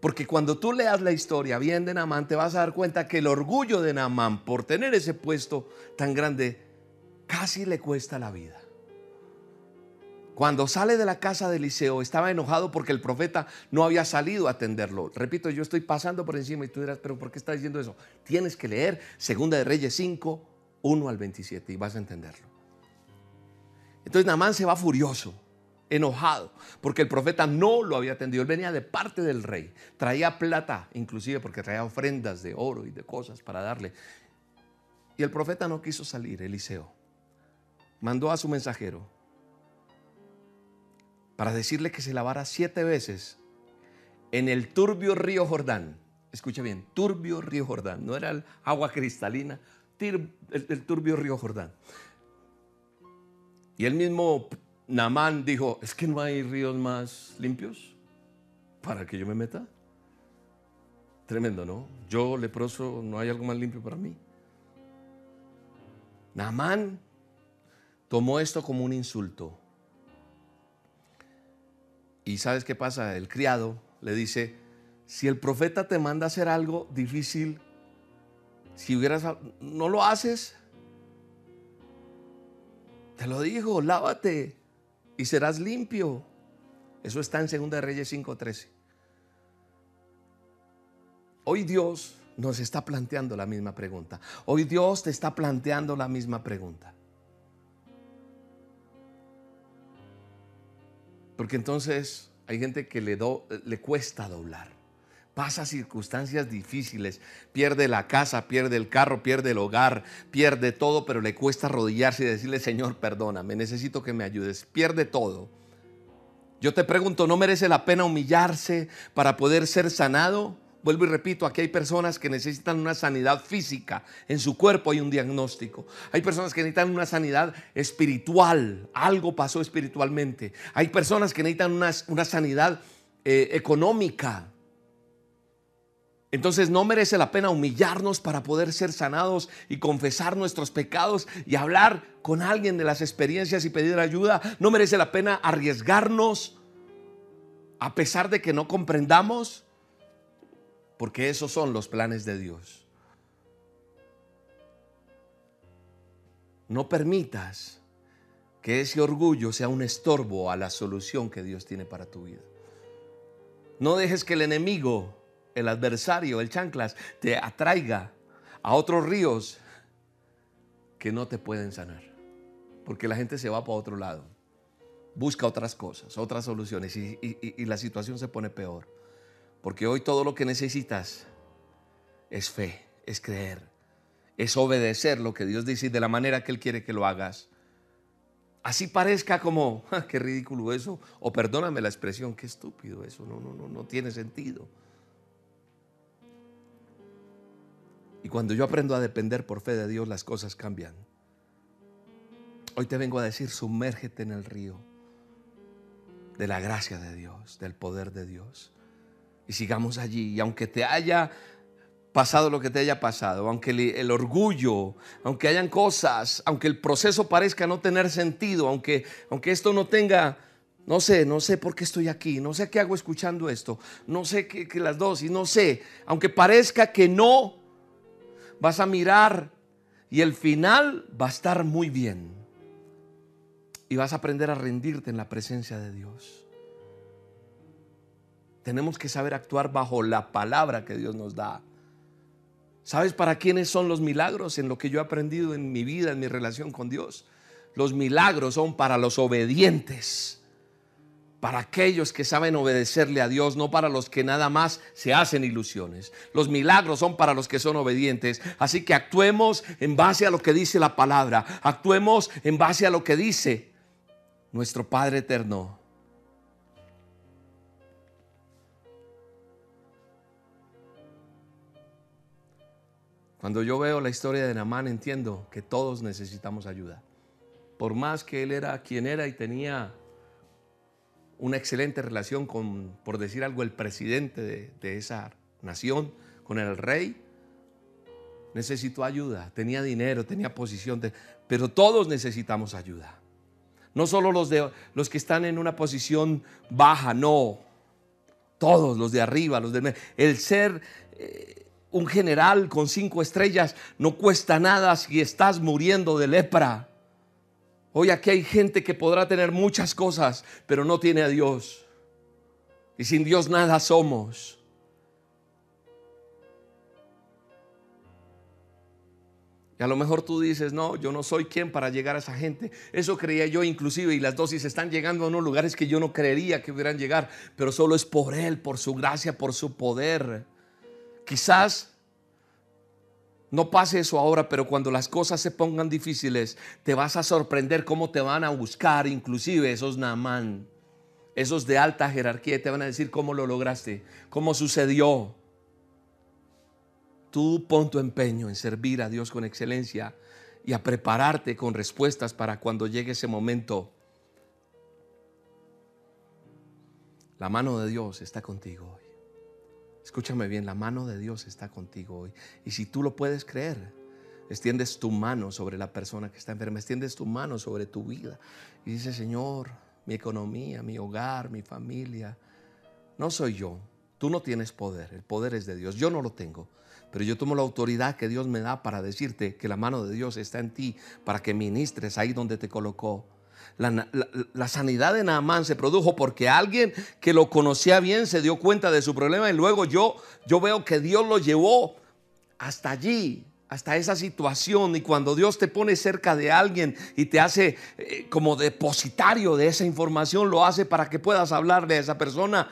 Porque cuando tú leas la historia bien de Naamán, te vas a dar cuenta que el orgullo de Naamán por tener ese puesto tan grande casi le cuesta la vida. Cuando sale de la casa de Eliseo, estaba enojado porque el profeta no había salido a atenderlo. Repito, yo estoy pasando por encima y tú dirás, pero ¿por qué estás diciendo eso? Tienes que leer Segunda de Reyes 5, 1 al 27 y vas a entenderlo. Entonces Namán se va furioso, enojado, porque el profeta no lo había atendido. Él venía de parte del rey, traía plata, inclusive porque traía ofrendas de oro y de cosas para darle. Y el profeta no quiso salir, Eliseo. Mandó a su mensajero para decirle que se lavara siete veces en el turbio río Jordán. Escucha bien, turbio río Jordán. No era agua cristalina, el, turbio río Jordán. Y el mismo Namán dijo, es que no hay ríos más limpios para que yo me meta. Tremendo, ¿no? Yo leproso, no hay algo más limpio para mí. Namán tomó esto como un insulto. Y sabes qué pasa? El criado le dice, si el profeta te manda a hacer algo difícil, si hubieras, no lo haces, te lo digo, lávate y serás limpio. Eso está en 2 Reyes 5:13. Hoy Dios nos está planteando la misma pregunta. Hoy Dios te está planteando la misma pregunta. Porque entonces hay gente que le cuesta doblar. Pasa circunstancias difíciles, pierde la casa, pierde el carro, pierde el hogar, pierde todo, pero le cuesta arrodillarse y decirle, Señor, perdóname, necesito que me ayudes. Pierde todo. Yo te pregunto, ¿no merece la pena humillarse para poder ser sanado? Vuelvo y repito, aquí hay personas que necesitan una sanidad física, en su cuerpo hay un diagnóstico. Hay personas que necesitan una sanidad espiritual, algo pasó espiritualmente. Hay personas que necesitan una, sanidad eh, económica. Entonces no merece la pena humillarnos para poder ser sanados y confesar nuestros pecados y hablar con alguien de las experiencias y pedir ayuda. No merece la pena arriesgarnos a pesar de que no comprendamos porque esos son los planes de Dios. No permitas que ese orgullo sea un estorbo a la solución que Dios tiene para tu vida. No dejes que el enemigo, el adversario, el chanclas, te atraiga a otros ríos que no te pueden sanar. Porque la gente se va para otro lado. Busca otras cosas, otras soluciones y, y la situación se pone peor. Porque hoy todo lo que necesitas es fe, es creer, es obedecer lo que Dios dice de la manera que Él quiere que lo hagas. Así parezca como, qué ridículo eso, o perdóname la expresión, qué estúpido eso, no, no, no, no tiene sentido. Y cuando yo aprendo a depender por fe de Dios, las cosas cambian. Hoy te vengo a decir, sumérgete en el río de la gracia de Dios, del poder de Dios y sigamos allí. Y aunque te haya pasado lo que te haya pasado, aunque el, orgullo, aunque hayan cosas, aunque el proceso parezca no tener sentido, aunque, aunque esto no tenga, no sé, no sé por qué estoy aquí, no sé qué hago escuchando esto, no sé qué, qué las dosis, no sé, aunque parezca que no, vas a mirar y el final va a estar muy bien. Y vas a aprender a rendirte en la presencia de Dios. Tenemos que saber actuar bajo la palabra que Dios nos da. ¿Sabes para quiénes son los milagros en lo que yo he aprendido en mi vida, en mi relación con Dios? Los milagros son para los obedientes, para aquellos que saben obedecerle a Dios, no para los que nada más se hacen ilusiones. Los milagros son para los que son obedientes. Así que actuemos en base a lo que dice la palabra, actuemos en base a lo que dice nuestro Padre Eterno Cuando yo veo la historia de Namán entiendo que todos necesitamos ayuda. Por más que él era quien era y tenía una excelente relación con, por decir algo, el presidente de, esa nación, con el rey, necesitó ayuda, tenía dinero, tenía posición, pero todos necesitamos ayuda. No solo los, de, los que están en una posición baja, no. Todos, los de arriba, los de... El ser... Eh, un general con cinco estrellas no cuesta nada si estás muriendo de lepra. Hoy aquí hay gente que podrá tener muchas cosas, pero no tiene a Dios. Y sin Dios nada somos. Y a lo mejor tú dices, no, yo no soy quien para llegar a esa gente. Eso creía yo inclusive y las dosis están llegando a unos lugares que yo no creería que hubieran llegar, pero solo es por Él, por su gracia, por su poder. Quizás no pase eso ahora, pero cuando las cosas se pongan difíciles, te vas a sorprender cómo te van a buscar, inclusive esos Naamán, esos de alta jerarquía, te van a decir cómo lo lograste, cómo sucedió. Tú pon tu empeño en servir a Dios con excelencia y a prepararte con respuestas para cuando llegue ese momento. La mano de Dios está contigo. Escúchame bien, la mano de Dios está contigo hoy. Y si tú lo puedes creer, extiendes tu mano sobre la persona que está enferma, extiendes tu mano sobre tu vida y dices, Señor, mi economía, mi hogar, mi familia, no soy yo. Tú no tienes poder, el poder es de Dios, yo no lo tengo. Pero yo tomo la autoridad que Dios me da para decirte que la mano de Dios está en ti, para que ministres ahí donde te colocó La, sanidad de Naamán se produjo porque alguien que lo conocía bien se dio cuenta de su problema y luego yo, yo veo que Dios lo llevó hasta allí, hasta esa situación. Y cuando Dios te pone cerca de alguien y te hace eh, como depositario de esa información, lo hace para que puedas hablarle a esa persona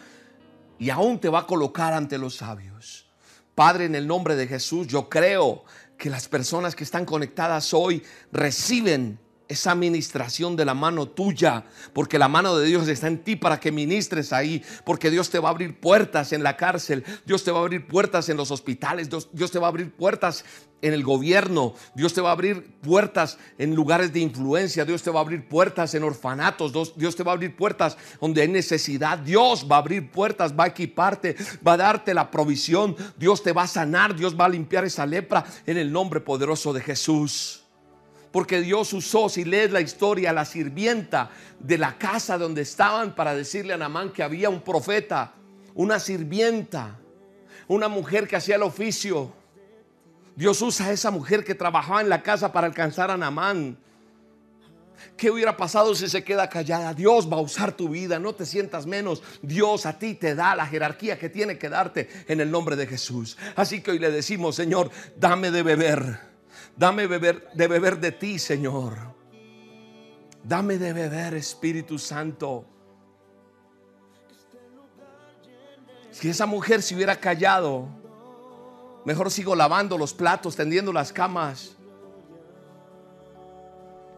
y aún te va a colocar ante los sabios. Padre, en el nombre de Jesús, yo creo que las personas que están conectadas hoy reciben esa administración de la mano tuya, porque la mano de Dios está en ti para que ministres ahí, porque Dios te va a abrir puertas en la cárcel, Dios te va a abrir puertas en los hospitales, Dios, te va a abrir puertas en el gobierno, Dios te va a abrir puertas en lugares de influencia, Dios te va a abrir puertas en orfanatos, Dios, Dios te va a abrir puertas donde hay necesidad, Dios va a abrir puertas, va a equiparte, va a darte la provisión, Dios te va a sanar, Dios va a limpiar esa lepra en el nombre poderoso de Jesús. Porque Dios usó, si lees la historia, la sirvienta de la casa donde estaban para decirle a Namán que había un profeta, una sirvienta, una mujer que hacía el oficio. Dios usa a esa mujer que trabajaba en la casa para alcanzar a Namán. ¿Qué hubiera pasado si se queda callada? Dios va a usar tu vida, no te sientas menos. Dios a ti te da la jerarquía que tiene que darte en el nombre de Jesús. Así que hoy le decimos, Señor, dame de beber Dame beber, de beber de ti, Señor. Dame de beber, Espíritu Santo. Si esa mujer se hubiera callado, mejor sigo lavando los platos, tendiendo las camas.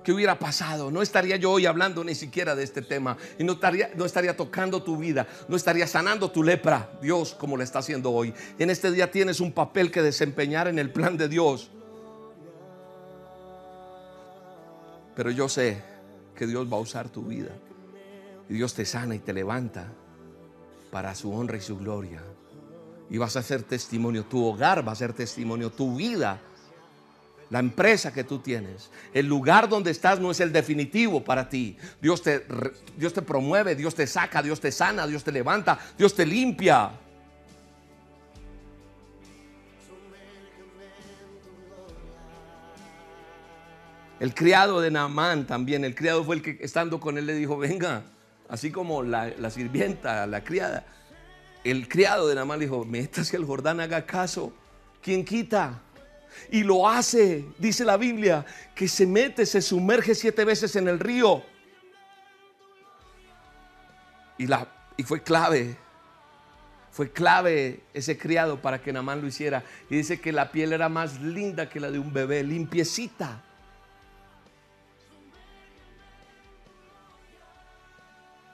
¿Qué hubiera pasado? No estaría yo hoy hablando ni siquiera de este tema. Y no estaría, no estaría tocando tu vida. No estaría sanando tu lepra. Dios como lo está haciendo hoy. En este día tienes un papel que desempeñar en el plan de Dios. Pero yo sé que Dios va a usar tu vida. Y Dios te sana y te levanta para su honra y su gloria. Y vas a ser testimonio, tu hogar va a ser testimonio, tu vida, la empresa que tú tienes, el lugar donde estás no es el definitivo para ti. Dios te, Dios te promueve, Dios te saca, Dios te sana, Dios te levanta, Dios te limpia. El criado de Naamán también, el criado fue el que estando con él le dijo, venga, así como la, sirvienta, la criada. El criado de Naamán le dijo, métase al Jordán, haga caso. ¿Quién quita? Y lo hace, dice la Biblia, que se mete, se sumerge siete veces en el río. Y, la, y fue clave, fue clave ese criado para que Naamán lo hiciera. Y dice que la piel era más linda que la de un bebé, limpiecita.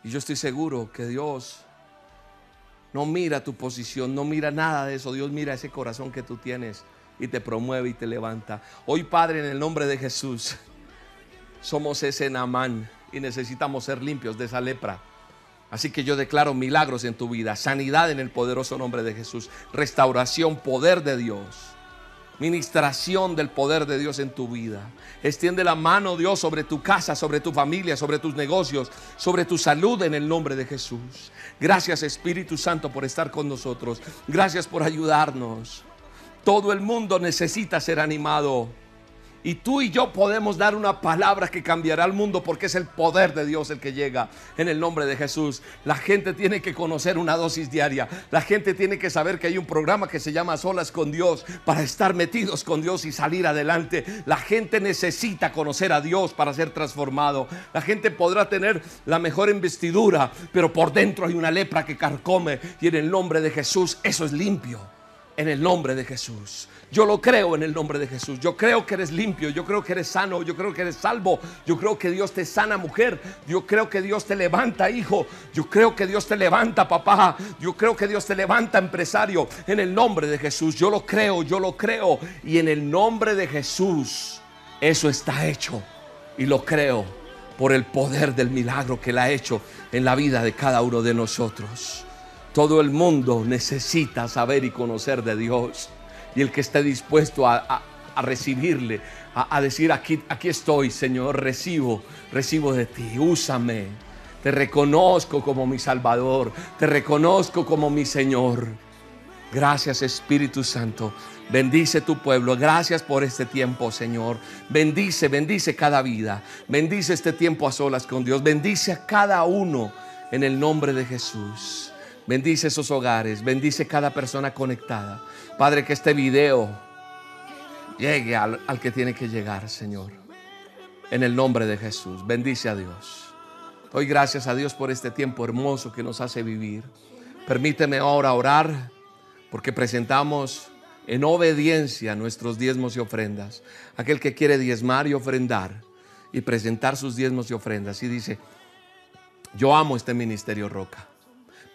Y yo estoy seguro que Dios no mira tu posición, no mira nada de eso. Dios mira ese corazón que tú tienes y te promueve y te levanta. Hoy, Padre, en el nombre de Jesús, somos ese Namán y necesitamos ser limpios de esa lepra. Así que yo declaro milagros en tu vida, sanidad en el poderoso nombre de Jesús, restauración, poder de Dios ministración del poder de Dios en tu vida. Extiende la mano, Dios, sobre tu casa, sobre tu familia, sobre tus negocios, sobre tu salud en el nombre de Jesús. Gracias Espíritu Santo por estar con nosotros. Gracias por ayudarnos. Todo el mundo necesita ser animado. Y tú y yo podemos dar una palabra que cambiará el mundo porque es el poder de Dios el que llega en el nombre de Jesús. La gente tiene que conocer una dosis diaria. La gente tiene que saber que hay un programa que se llama Solas con Dios para estar metidos con Dios y salir adelante. La gente necesita conocer a Dios para ser transformado. La gente podrá tener la mejor investidura, pero por dentro hay una lepra que carcome y en el nombre de Jesús eso es limpio. En el nombre de Jesús. Yo lo creo en el nombre de Jesús. Yo creo que eres limpio, yo creo que eres sano, yo creo que eres salvo, yo creo que Dios te sana mujer, yo creo que Dios te levanta hijo, yo creo que Dios te levanta papá, yo creo que Dios te levanta empresario. En el nombre de Jesús. Yo lo creo, yo lo creo. Y en el nombre de Jesús eso está hecho. Y lo creo por el poder del milagro que Él ha hecho en la vida de cada uno de nosotros. Todo el mundo necesita saber y conocer de Dios y el que esté dispuesto a, recibirle, a, decir, aquí, aquí estoy, Señor, recibo, recibo de ti, úsame. Te reconozco como mi Salvador, te reconozco como mi Señor. Gracias Espíritu Santo. Bendice tu pueblo. Gracias por este tiempo, Señor. Bendice, bendice cada vida. Bendice este tiempo a solas con Dios. Bendice a cada uno en el nombre de Jesús. Bendice esos hogares. Bendice cada persona conectada. Padre, que este video llegue al, que tiene que llegar, Señor. En el nombre de Jesús. Bendice a Dios. Doy gracias a Dios por este tiempo hermoso que nos hace vivir. Permíteme ahora orar porque presentamos en obediencia nuestros diezmos y ofrendas. Aquel que quiere diezmar y ofrendar y presentar sus diezmos y ofrendas y dice, yo amo este ministerio Roca,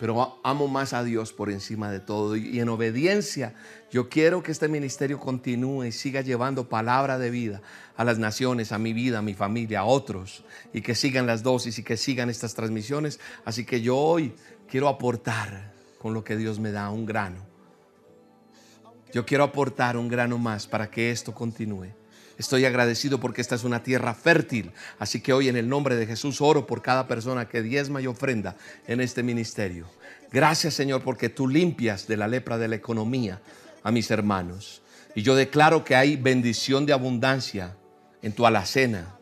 pero amo más a Dios por encima de todo y en obediencia yo quiero que este ministerio continúe y siga llevando palabra de vida a las naciones, a mi vida, a mi familia, a otros y que sigan las dosis y que sigan estas transmisiones. Así que yo hoy quiero aportar con lo que Dios me da un grano yo quiero aportar un grano más para que esto continúe. Estoy agradecido porque esta es una tierra fértil. Así que hoy en el nombre de Jesús oro por cada persona que diezma y ofrenda en este ministerio. Gracias Señor porque tú limpias de la lepra de la economía a mis hermanos. Y yo declaro que hay bendición de abundancia en tu alacena,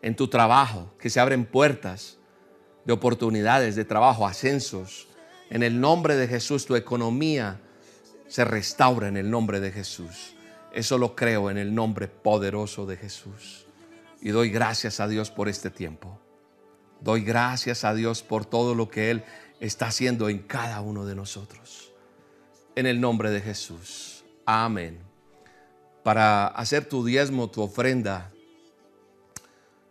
en tu trabajo, que se abren puertas de oportunidades de trabajo, ascensos. En el nombre de Jesús tu economía se restaura en el nombre de Jesús. Eso lo creo en el nombre poderoso de Jesús. Y doy gracias a Dios por este tiempo. Doy gracias a Dios por todo lo que Él está haciendo en cada uno de nosotros. En el nombre de Jesús. Amén. Para hacer tu diezmo, tu ofrenda,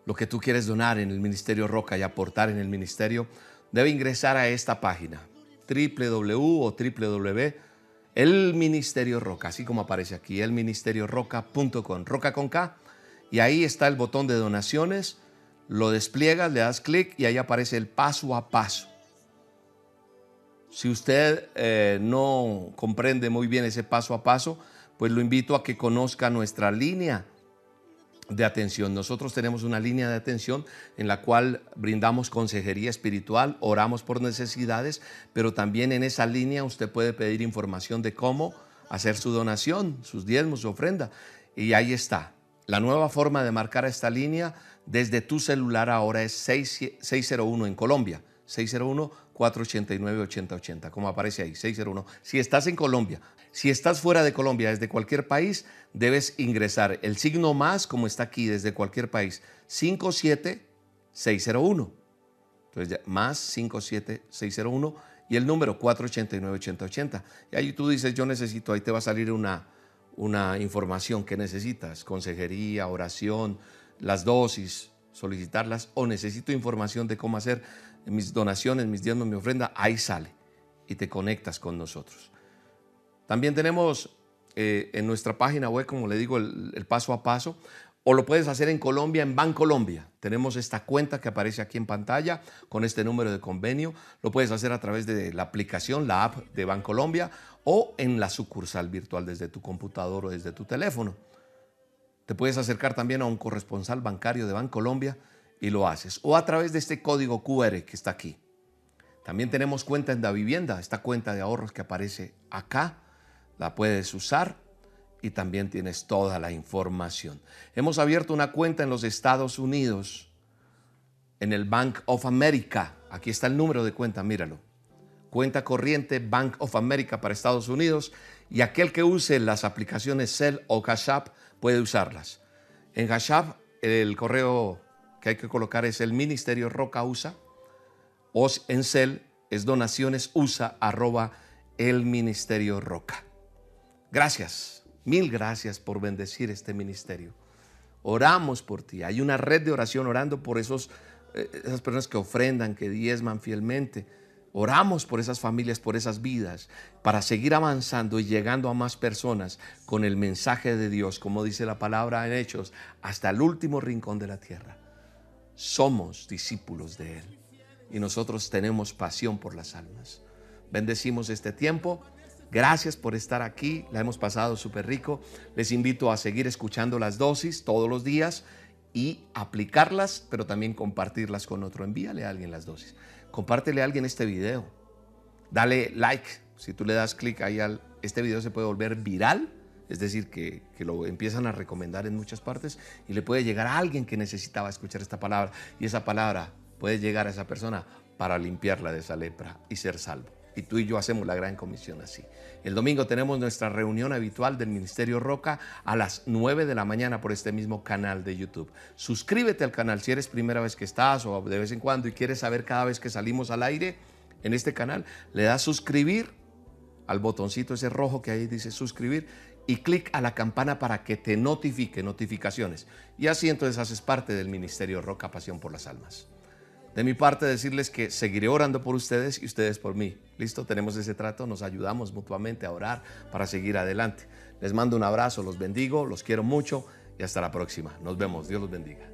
lo que tú quieres donar en el Ministerio Roca y aportar en el ministerio, debe ingresar a esta página www o www el Ministerio Roca, así como aparece aquí, elministerioroca.com, roca con K, y ahí está el botón de donaciones, lo despliegas, le das clic y ahí aparece el paso a paso. Si usted eh, no comprende muy bien ese paso a paso, pues lo invito a que conozca nuestra línea de atención. Nosotros tenemos una línea de atención en la cual brindamos consejería espiritual, oramos por necesidades, pero también en esa línea usted puede pedir información de cómo hacer su donación, sus diezmos, su ofrenda. Y ahí está. La nueva forma de marcar esta línea desde tu celular ahora es 601 en Colombia, 601-489-8080, como aparece ahí, 601. Si estás en Colombia, si estás fuera de Colombia, desde cualquier país, debes ingresar el signo más, como está aquí, desde cualquier país, 57601. Entonces, más 57601 y el número 489-8080. Y ahí tú dices, yo necesito, ahí te va a salir una, una información que necesitas, consejería, oración, las dosis, solicitarlas, o necesito información de cómo hacer mis donaciones, mis diezmos, mi ofrenda, ahí sale y te conectas con nosotros. También tenemos eh, en nuestra página web, como le digo, el, paso a paso, o lo puedes hacer en Colombia, en Bancolombia. Tenemos esta cuenta que aparece aquí en pantalla con este número de convenio. Lo puedes hacer a través de la aplicación, la app de Bancolombia o en la sucursal virtual desde tu computador o desde tu teléfono. Te puedes acercar también a un corresponsal bancario de Bancolombia y lo haces. O a través de este código QR que está aquí. También tenemos cuenta en la vivienda, esta cuenta de ahorros que aparece acá la puedes usar y también tienes toda la información. Hemos abierto una cuenta en los Estados Unidos, en el Bank of America. Aquí está el número de cuenta, míralo. Cuenta corriente Bank of America para Estados Unidos y aquel que use las aplicaciones Cell o Cash App puede usarlas. En Cash App el correo que hay que colocar es el Ministerio Roca USA o en Cell es donaciones USA arroba el Ministerio Roca. Gracias, mil gracias por bendecir este ministerio. Oramos por ti. Hay una red de oración orando por esos, eh, esas personas que ofrendan, que diezman fielmente. Oramos por esas familias, por esas vidas, para seguir avanzando y llegando a más personas con el mensaje de Dios, como dice la palabra en Hechos, hasta el último rincón de la tierra. Somos discípulos de Él y nosotros tenemos pasión por las almas. Bendecimos este tiempo Gracias por estar aquí, la hemos pasado súper rico. Les invito a seguir escuchando las dosis todos los días y aplicarlas, pero también compartirlas con otro. Envíale a alguien las dosis. Compártele a alguien este video. Dale like Si tú le das clic ahí al, este video se puede volver viral, es decir, que, que, lo empiezan a recomendar en muchas partes y le puede llegar a alguien que necesitaba escuchar esta palabra y esa palabra puede llegar a esa persona para limpiarla de esa lepra y ser salvo. Y tú y yo hacemos la gran comisión así. El domingo tenemos nuestra reunión habitual del Ministerio Roca a las 9 de la mañana por este mismo canal de YouTube. Suscríbete al canal si eres primera vez que estás o de vez en cuando y quieres saber cada vez que salimos al aire en este canal. Le das suscribir al botoncito ese rojo que ahí dice suscribir y clic a la campana para que te notifique notificaciones. Y así entonces haces parte del Ministerio Roca Pasión por las Almas. De mi parte decirles que seguiré orando por ustedes y ustedes por mí. ¿Listo? Tenemos ese trato, nos ayudamos mutuamente a orar para seguir adelante. Les mando un abrazo, los bendigo, los quiero mucho y hasta la próxima. Nos vemos, Dios los bendiga.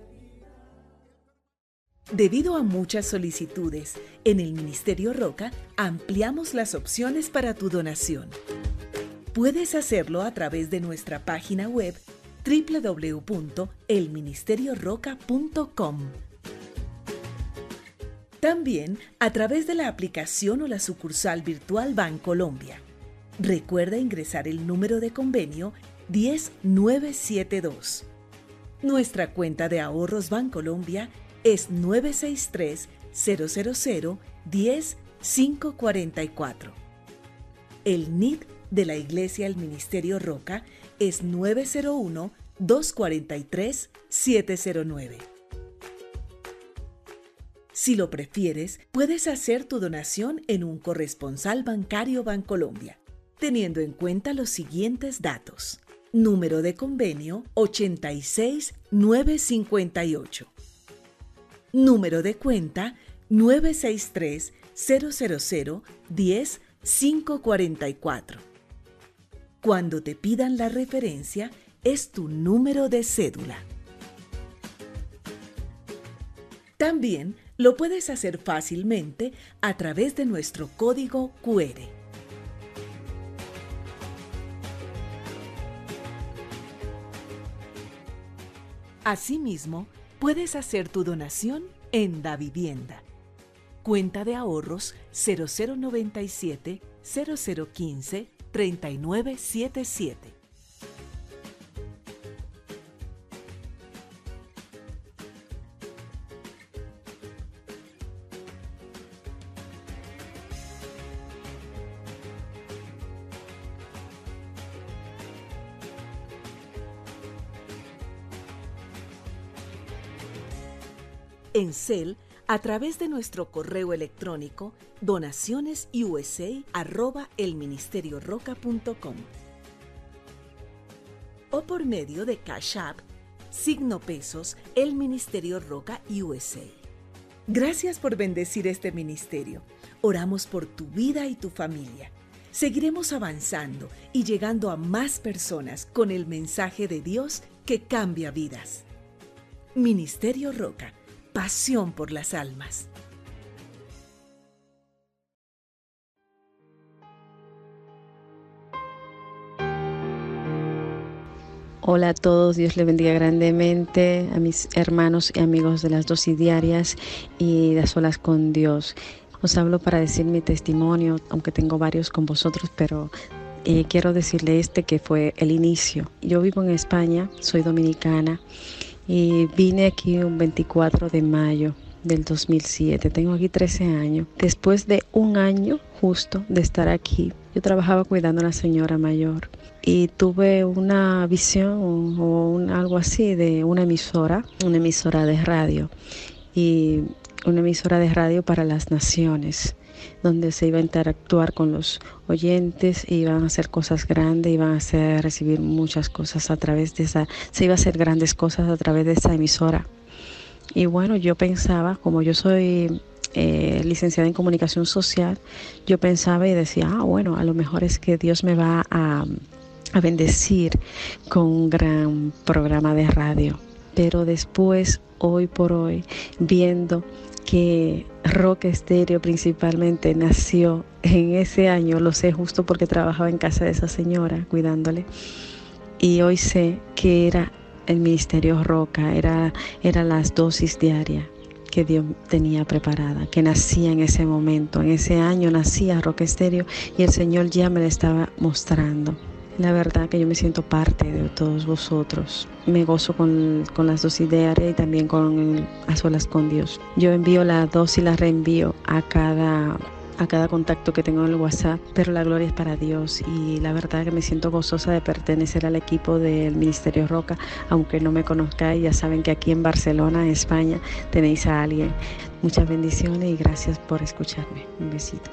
Debido a muchas solicitudes, en el Ministerio Roca ampliamos las opciones para tu donación. Puedes hacerlo a través de nuestra página web www.elministerioroca.com también a través de la aplicación o la sucursal virtual Bancolombia. Recuerda ingresar el número de convenio 10972. Nuestra cuenta de ahorros Bancolombia es 963 000 10544. El NID de la Iglesia del Ministerio Roca es 901 243 709. Si lo prefieres, puedes hacer tu donación en un corresponsal bancario Bancolombia, teniendo en cuenta los siguientes datos. Número de convenio 86958. Número de cuenta 963 000 10 544. Cuando te pidan la referencia, es tu número de cédula. También lo puedes hacer fácilmente a través de nuestro código QR. Asimismo, puedes hacer tu donación en Da Vivienda. Cuenta de ahorros 0097 0015 3977. En CEL a través de nuestro correo electrónico donacionesusa@elministerioroca.com o por medio de Cash App, signo pesos, el Ministerio Roca USA. Gracias por bendecir este ministerio. Oramos por tu vida y tu familia. Seguiremos avanzando y llegando a más personas con el mensaje de Dios que cambia vidas. Ministerio Roca pasión por las almas. Hola a todos, Dios les bendiga grandemente a mis hermanos y amigos de las dosis diarias y de solas con Dios. Os hablo para decir mi testimonio, aunque tengo varios con vosotros, pero eh, quiero decirle este que fue el inicio. Yo vivo en España, soy dominicana y vine aquí un 24 de mayo del 2007. Tengo aquí 13 años. Después de un año justo de estar aquí, yo trabajaba cuidando a una señora mayor y tuve una visión o algo así de una emisora, una emisora de radio y una emisora de radio para las naciones donde se iba a interactuar con los oyentes, iban a hacer cosas grandes, iban a hacer, recibir muchas cosas a través de esa, se iba a hacer grandes cosas a través de esa emisora. Y bueno, yo pensaba, como yo soy eh, licenciada en comunicación social, yo pensaba y decía, ah, bueno, a lo mejor es que Dios me va a, a bendecir con un gran programa de radio. Pero después, hoy por hoy, viendo que Rock Estéreo principalmente nació en ese año, lo sé justo porque trabajaba en casa de esa señora cuidándole. Y hoy sé que era el Ministerio Roca, era, era las dosis diarias. que Dios tenía preparada, que nacía en ese momento, en ese año nacía Rock Estéreo y el Señor ya me la estaba mostrando. La verdad que yo me siento parte de todos vosotros. Me gozo con, con las dosis diarias y también con a solas con Dios. Yo envío la dosis y la reenvío a cada a cada contacto que tengo en el WhatsApp, pero la gloria es para Dios y la verdad que me siento gozosa de pertenecer al equipo del Ministerio Roca, aunque no me conozcáis, ya saben que aquí en Barcelona, España, tenéis a alguien. Muchas bendiciones y gracias por escucharme. Un besito.